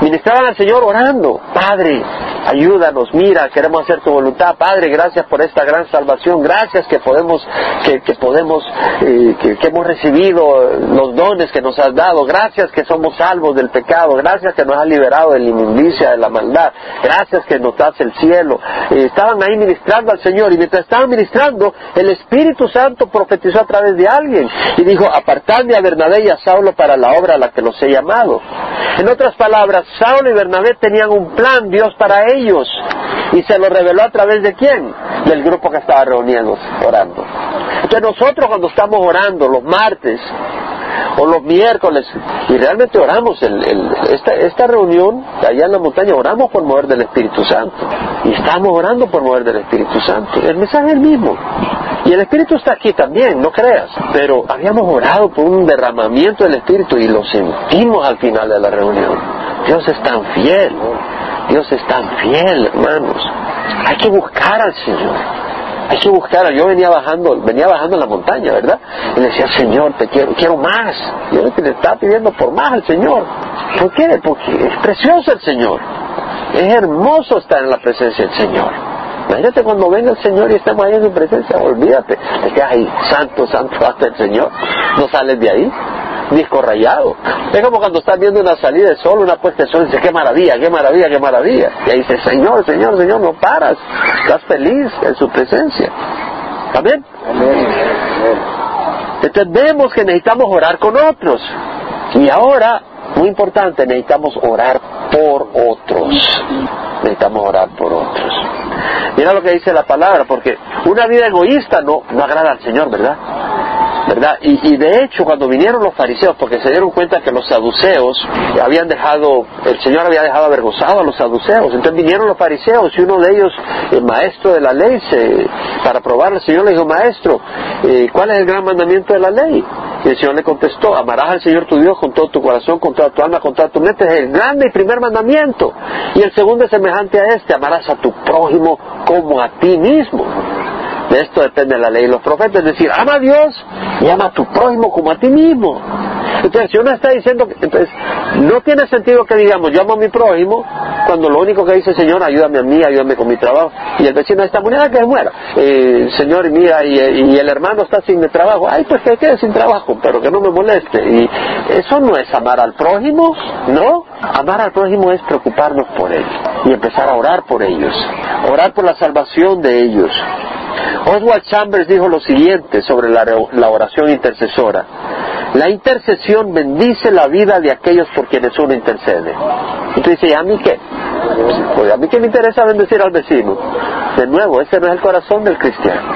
Ministraban al Señor orando, Padre, ayúdanos, mira, queremos hacer tu voluntad, Padre, gracias por esta gran salvación, gracias que podemos, que, podemos, eh, que, que hemos recibido los dones que nos has dado, gracias que somos salvos del pecado, gracias que nos has liberado de la inmundicia, de la maldad, gracias que nos das el cielo. Eh, estaban ahí ministrando al Señor y mientras estaban ministrando, el Espíritu Santo profetizó a través de alguien y dijo, apartadme a Bernabé y a Saulo para la obra a la que los he llamado. En otras palabras, Saulo y Bernabé tenían un plan Dios para ellos y se lo reveló a través de quién? Del grupo que estaba reuniendo, orando. Entonces nosotros cuando estamos orando los martes o los miércoles y realmente oramos el- esta, esta reunión allá en la montaña oramos por mover del Espíritu Santo. Y estamos orando por mover del Espíritu Santo. El mensaje es el mismo. Y el Espíritu está aquí también no creas. Pero habíamos orado por un derramamiento del Espíritu y lo sentimos al final de la reunión. Dios es tan fiel Dios es tan fiel hermanos hay que buscar al Señor hay que buscar, yo venía bajando, venía bajando la montaña, ¿verdad? Y le decía, Señor, te quiero, quiero más. Yo le estaba pidiendo por más al Señor. ¿Por qué? Porque es precioso el Señor. Es hermoso estar en la presencia del Señor. Imagínate cuando venga el Señor y estemos ahí en su presencia, olvídate, te quedas ahí, santo, santo [LAUGHS] hasta el Señor. No sales de ahí disco rayado. Es como cuando estás viendo una salida de sol, una puesta de sol, y dices, qué maravilla, qué maravilla, qué maravilla. Y ahí dices, Señor, Señor, Señor, no paras. Estás feliz en su presencia. Amén. Entonces vemos que necesitamos orar con otros. Y ahora, muy importante, necesitamos orar por otros. Necesitamos orar por otros. Mira lo que dice la palabra, porque una vida egoísta no, no agrada al Señor, ¿verdad? ¿Verdad? Y, de hecho, cuando vinieron los fariseos, porque se dieron cuenta que los saduceos habían dejado, el Señor había dejado avergonzado a los saduceos, entonces vinieron los fariseos y uno de ellos, el maestro de la ley, se, para probar, el Señor le dijo, maestro, eh, ¿cuál es el gran mandamiento de la ley? Y el Señor le contestó, amarás al Señor tu Dios con todo tu corazón, con toda tu alma, con toda tu mente, es el grande y primer mandamiento. Y el segundo es semejante a este, amarás a tu prójimo como a ti mismo. De esto depende la ley y los profetas, es decir, ama a Dios y ama a tu prójimo como a ti mismo. Entonces, si uno está diciendo, entonces, no tiene sentido que digamos, yo amo a mi prójimo, cuando lo único que dice, Señor, ayúdame a mí, ayúdame con mi trabajo, y el vecino está muriendo, que se muera. Eh, señor, mira, y, y, el hermano está sin trabajo, ay, pues que quede sin trabajo, pero que no me moleste. Y eso no es amar al prójimo, ¿no? Amar al prójimo es preocuparnos por él y empezar a orar por ellos, orar por la salvación de ellos. Oswald Chambers dijo lo siguiente sobre la, oración intercesora. La intercesión bendice la vida de aquellos por quienes uno intercede. Y tú dices, ¿a mí qué? Pues a mí qué me interesa bendecir al vecino. De nuevo, ese no es el corazón del cristiano.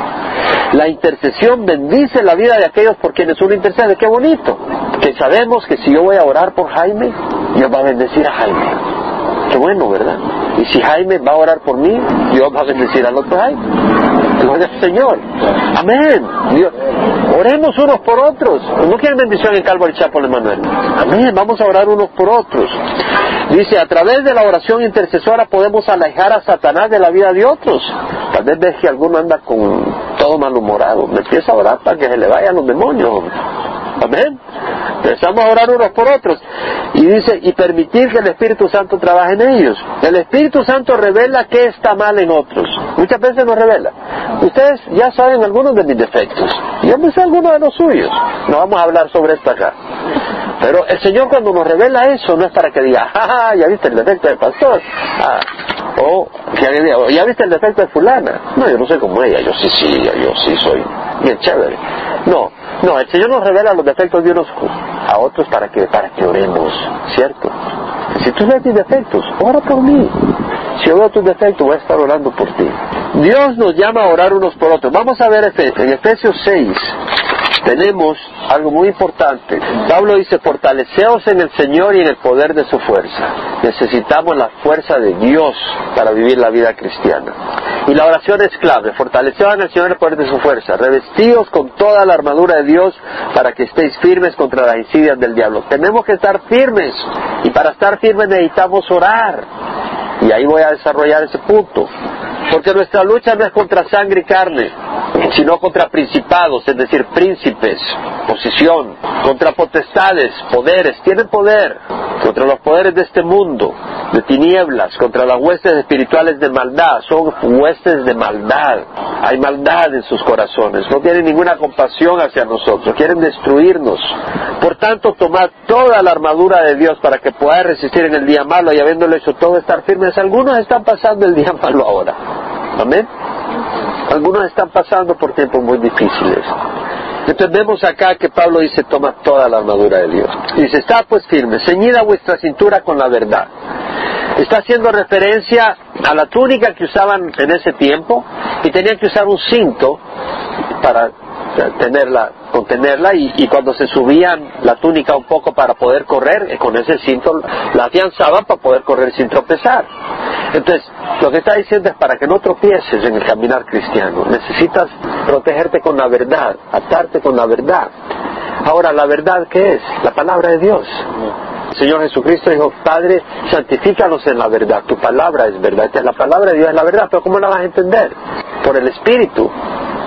La intercesión bendice la vida de aquellos por quienes uno intercede. Qué bonito. Que sabemos que si yo voy a orar por Jaime, Dios va a bendecir a Jaime. Qué bueno, ¿verdad? Y si Jaime va a orar por mí, Dios va a bendecir al otro Jaime. Gloria al Señor. Amén. Dios. Oremos unos por otros. ¿No quieren bendición en Calvary Chapel, Manuel? Amén. Vamos a orar unos por otros. Dice, a través de la oración intercesora podemos alejar a Satanás de la vida de otros. Tal vez ves que alguno anda con todo malhumorado. Me empieza a orar para que se le vayan los demonios. Amén. Empezamos a orar unos por otros. Y dice, y permitir que el Espíritu Santo trabaje en ellos. El Espíritu Santo revela qué está mal en otros. Muchas veces nos revela. Ustedes ya saben algunos de mis defectos. Yo me sé algunos de los suyos. No vamos a hablar sobre esto acá. Pero el Señor cuando nos revela eso no es para que diga, ja, ya viste el defecto del pastor. Ah, o ya viste el defecto de fulana. No, yo no soy como ella, yo sí, sí, yo sí soy bien chévere. No, no, el Señor nos revela los defectos de unos a otros para que, para que oremos, ¿cierto? Si tú ves mis defectos, ora por mí. Si yo veo tus defectos, voy a estar orando por ti. Dios nos llama a orar unos por otros. Vamos a ver en Efesios 6, tenemos algo muy importante. Pablo dice, fortaleceos en el Señor y en el poder de su fuerza. Necesitamos la fuerza de Dios para vivir la vida cristiana. Y la oración es clave. Fortaleceos en el Señor y en el poder de su fuerza. Revestidos con toda la armadura de Dios para que estéis firmes contra las insidias del diablo. Tenemos que estar firmes. Y para estar firmes necesitamos orar. Y ahí voy a desarrollar ese punto. Porque nuestra lucha no es contra sangre y carne, sino contra principados, es decir, príncipes, posición, contra potestades, poderes, tienen poder, contra los poderes de este mundo, de tinieblas, contra las huestes espirituales de maldad, son huestes de maldad, hay maldad en sus corazones, no tienen ninguna compasión hacia nosotros, quieren destruirnos. Por tanto, tomad toda la armadura de Dios para que podáis resistir en el día malo y habiéndolo hecho todo estar firmes. Algunos están pasando el día [LAUGHS] malo ahora. Amén. Algunos están pasando por tiempos muy difíciles. Entonces vemos acá que Pablo dice, toma toda la armadura de Dios. dice, está pues firme, ceñida vuestra cintura con la verdad. Está haciendo referencia a la túnica que usaban en ese tiempo y tenían que usar un cinto para tenerla, contenerla y, y, cuando se subían la túnica un poco para poder correr, eh, con ese cinto la afianzaban para poder correr sin tropezar. Entonces, lo que está diciendo es para que no tropieces en el caminar cristiano, necesitas protegerte con la verdad, atarte con la verdad. Ahora, ¿la verdad qué es? La palabra de Dios. Señor Jesucristo dijo, Padre, santifícanos en la verdad, tu palabra es verdad. Entonces, la palabra de Dios es la verdad, pero ¿cómo la vas a entender? Por el Espíritu.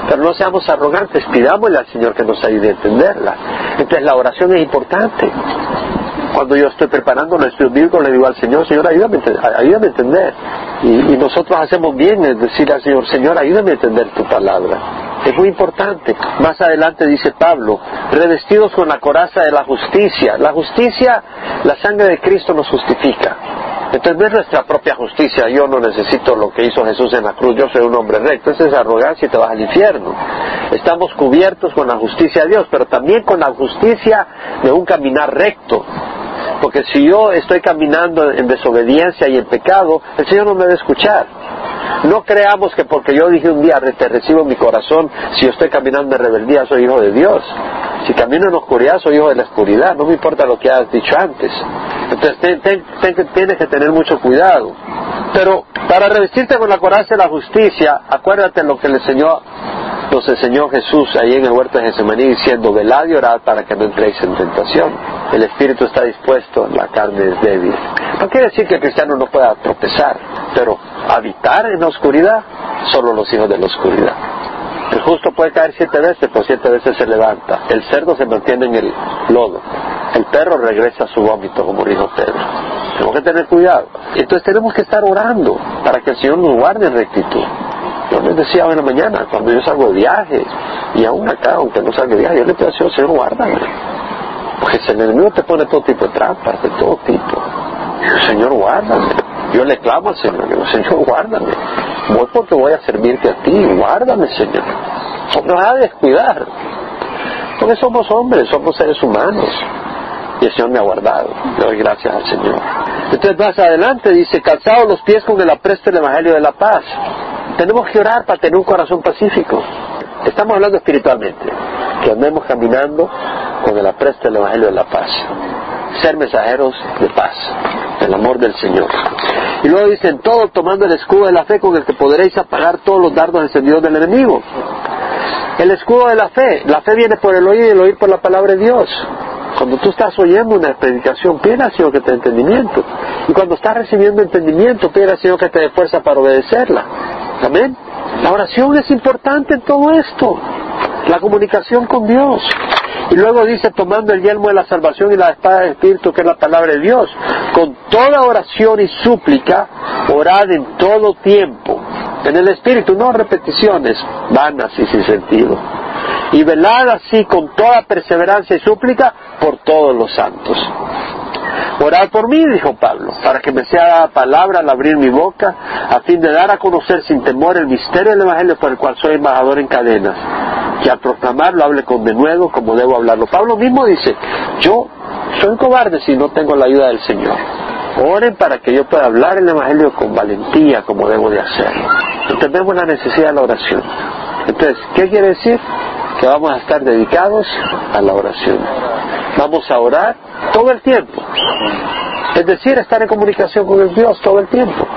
Pero no seamos arrogantes, pidámosle al Señor que nos ayude a entenderla. Entonces la oración es importante. Cuando yo estoy preparando el estudio bíblico, le digo al Señor, Señor, ayúdame, ayúdame a entender. Y, y nosotros hacemos bien en decir al Señor, Señor, ayúdame a entender tu palabra. Es muy importante. Más adelante dice Pablo, revestidos con la coraza de la justicia. La justicia, la sangre de Cristo nos justifica. Entonces no es nuestra propia justicia, yo no necesito lo que hizo Jesús en la cruz, yo soy un hombre recto, esa es arrogancia y te vas al infierno. Estamos cubiertos con la justicia de Dios, pero también con la justicia de un caminar recto. Porque si yo estoy caminando en desobediencia y en pecado, el Señor no me debe escuchar. No creamos que porque yo dije un día te recibo mi corazón, si yo estoy caminando en rebeldía soy hijo de Dios. Si camino en oscuridad soy hijo de la oscuridad, no me importa lo que has dicho antes. Entonces tienes que tener mucho cuidado. Pero para revestirte con la coraza de la justicia, acuérdate lo que le enseñó, nos enseñó Jesús ahí en el huerto de Getsemaní diciendo, velad y orad para que no entréis en tentación. El espíritu está dispuesto, la carne es débil. No quiere decir que el cristiano no pueda tropezar, pero habitar en la oscuridad, solo los hijos de la oscuridad. El justo puede caer siete veces, pero siete veces se levanta. El cerdo se mantiene en el lodo. El perro regresa a su vómito, como dijo Pedro. Tenemos que tener cuidado. Entonces tenemos que estar orando para que el Señor nos guarde en rectitud. Yo les decía hoy en la mañana, cuando yo salgo de viaje, y aún acá, aunque no salga de viaje, yo le pido al Señor, guárdame. Porque el enemigo te pone todo tipo de trampas, de todo tipo. Señor, guárdame. Yo le clamo al Señor, digo, Señor, guárdame. Voy porque voy a servirte a ti, guárdame, Señor. No me a descuidar. Porque somos hombres, somos seres humanos. Y el Señor me ha guardado. Le doy gracias al Señor. Entonces más adelante dice, calzados los pies con el apresto del Evangelio de la paz. Tenemos que orar para tener un corazón pacífico. Estamos hablando espiritualmente, que andemos caminando con el apresto del Evangelio de la paz. Ser mensajeros de paz, el amor del Señor. Y luego dicen, todo tomando el escudo de la fe con el que podréis apagar todos los dardos encendidos del enemigo. El escudo de la fe, la fe viene por el oír y el oír por la palabra de Dios. Cuando tú estás oyendo una predicación, pide al Señor que te dé entendimiento. Y cuando estás recibiendo entendimiento, pide al Señor que te dé fuerza para obedecerla. Amén. La oración es importante en todo esto. La comunicación con Dios. Y luego dice, tomando el yelmo de la salvación y la espada del Espíritu, que es la palabra de Dios, con toda oración y súplica, orad en todo tiempo. En el Espíritu, no repeticiones vanas y sin sentido. Y velad así con toda perseverancia y súplica por todos los santos. Orad por mí, dijo Pablo, para que me sea palabra al abrir mi boca, a fin de dar a conocer sin temor el misterio del Evangelio por el cual soy embajador en cadenas, que al proclamarlo hable con denuedo como debo hablarlo. Pablo mismo dice, yo soy cobarde si no tengo la ayuda del Señor. Oren para que yo pueda hablar el Evangelio con valentía como debo de hacerlo. Entendemos la necesidad de la oración. Entonces, ¿qué quiere decir? Que vamos a estar dedicados a la oración. Vamos a orar todo el tiempo. Es decir, estar en comunicación con el Dios todo el tiempo.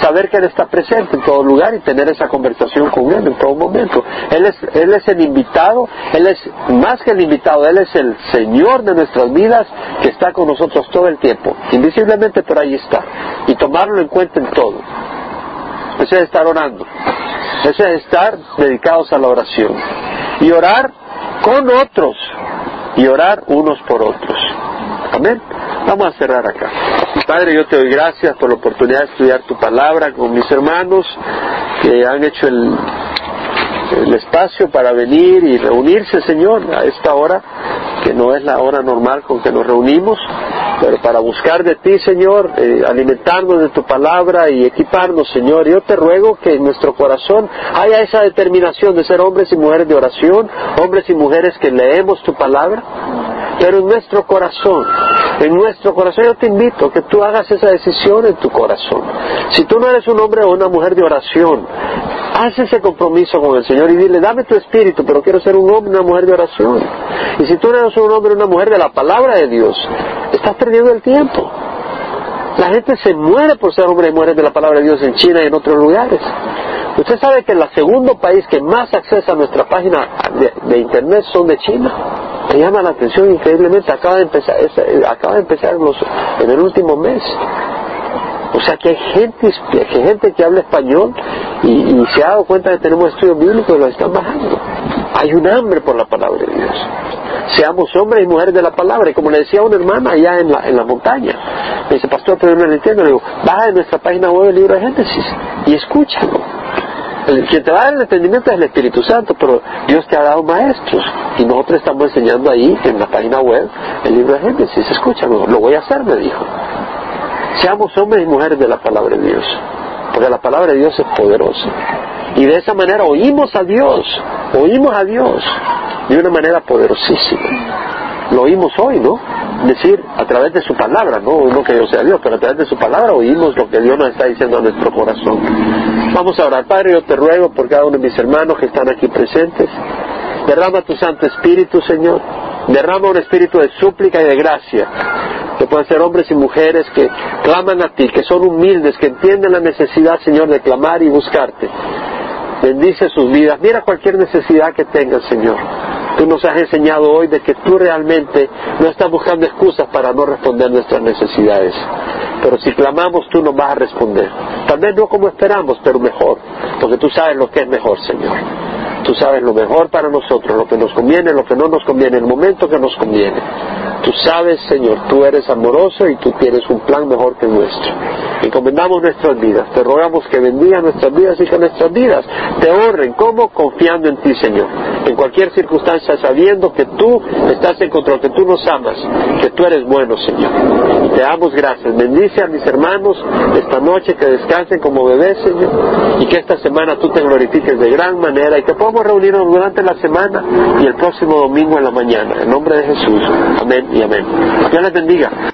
Saber que Él está presente en todo lugar y tener esa conversación con Él en todo momento. Él es, él es el invitado, Él es más que el invitado, Él es el Señor de nuestras vidas que está con nosotros todo el tiempo. Invisiblemente, pero ahí está. Y tomarlo en cuenta en todo. Eso es estar orando. Eso es estar dedicados a la oración. Y orar con otros. Y orar unos por otros. Amén. Vamos a cerrar acá. Padre, yo te doy gracias por la oportunidad de estudiar tu palabra con mis hermanos que han hecho el, el espacio para venir y reunirse, Señor, a esta hora, que no es la hora normal con que nos reunimos, pero para buscar de ti, Señor, eh, alimentarnos de tu palabra y equiparnos, Señor. Yo te ruego que en nuestro corazón haya esa determinación de ser hombres y mujeres de oración, hombres y mujeres que leemos tu palabra, pero en nuestro corazón, en nuestro corazón yo te invito a que tú hagas esa decisión en tu corazón. Si tú no eres un hombre o una mujer de oración, haz ese compromiso con el Señor y dile, dame tu espíritu, pero quiero ser un hombre o una mujer de oración. Y si tú no eres un hombre o una mujer de la palabra de Dios, estás perdiendo el tiempo. La gente se muere por ser hombre y mujeres de la palabra de Dios en China y en otros lugares. Usted sabe que el segundo país que más accesa a nuestra página de, internet son de China. Me llama la atención increíblemente. Acaba de empezar, acaba de empezar en el último mes. O sea que hay gente, gente que habla español y, se ha dado cuenta de que tenemos estudios bíblicos y los están bajando. Hay un hambre por la palabra de Dios. Seamos hombres y mujeres de la palabra. Y como le decía una hermana allá en la, en la montaña, me dice, pastor, pero no lo entiendo. Le digo, baja de nuestra página web el libro de Génesis y escúchalo. Quien te va a dar el entendimiento es el Espíritu Santo, pero Dios te ha dado maestros y nosotros estamos enseñando ahí en la página web el libro de Génesis. Escúchalo, lo voy a hacer, me dijo. Seamos hombres y mujeres de la palabra de Dios, porque la palabra de Dios es poderosa. Y de esa manera oímos a Dios, oímos a Dios de una manera poderosísima. Lo oímos hoy, ¿no? Decir, a través de su palabra, no, no que yo sea Dios, pero a través de su palabra oímos lo que Dios nos está diciendo a nuestro corazón. Vamos a orar. Padre, yo te ruego por cada uno de mis hermanos que están aquí presentes. Derrama tu Santo Espíritu, Señor. Derrama un espíritu de súplica y de gracia. Que puedan ser hombres y mujeres que claman a ti, que son humildes, que entienden la necesidad, Señor, de clamar y buscarte. Bendice sus vidas. Mira cualquier necesidad que tengan, Señor. Tú nos has enseñado hoy de que tú realmente no estás buscando excusas para no responder nuestras necesidades. Pero si clamamos, tú nos vas a responder. Tal vez no como esperamos, pero mejor. Porque tú sabes lo que es mejor, Señor. Tú sabes lo mejor para nosotros, lo que nos conviene, lo que no nos conviene, el momento que nos conviene. Tú sabes, Señor, tú eres amoroso y tú tienes un plan mejor que el nuestro. Encomendamos nuestras vidas, te rogamos que bendiga nuestras vidas y que nuestras vidas te honren. ¿Cómo? Confiando en ti, Señor. En cualquier circunstancia, sabiendo que tú estás en control, que tú nos amas, que tú eres bueno, Señor. Te damos gracias. Bendice a mis hermanos esta noche, que descansen como bebés, Señor, y que esta semana tú te glorifiques de gran manera y que reunirnos durante la semana y el próximo domingo en la mañana. En nombre de Jesús. Amén y amén. Dios les bendiga.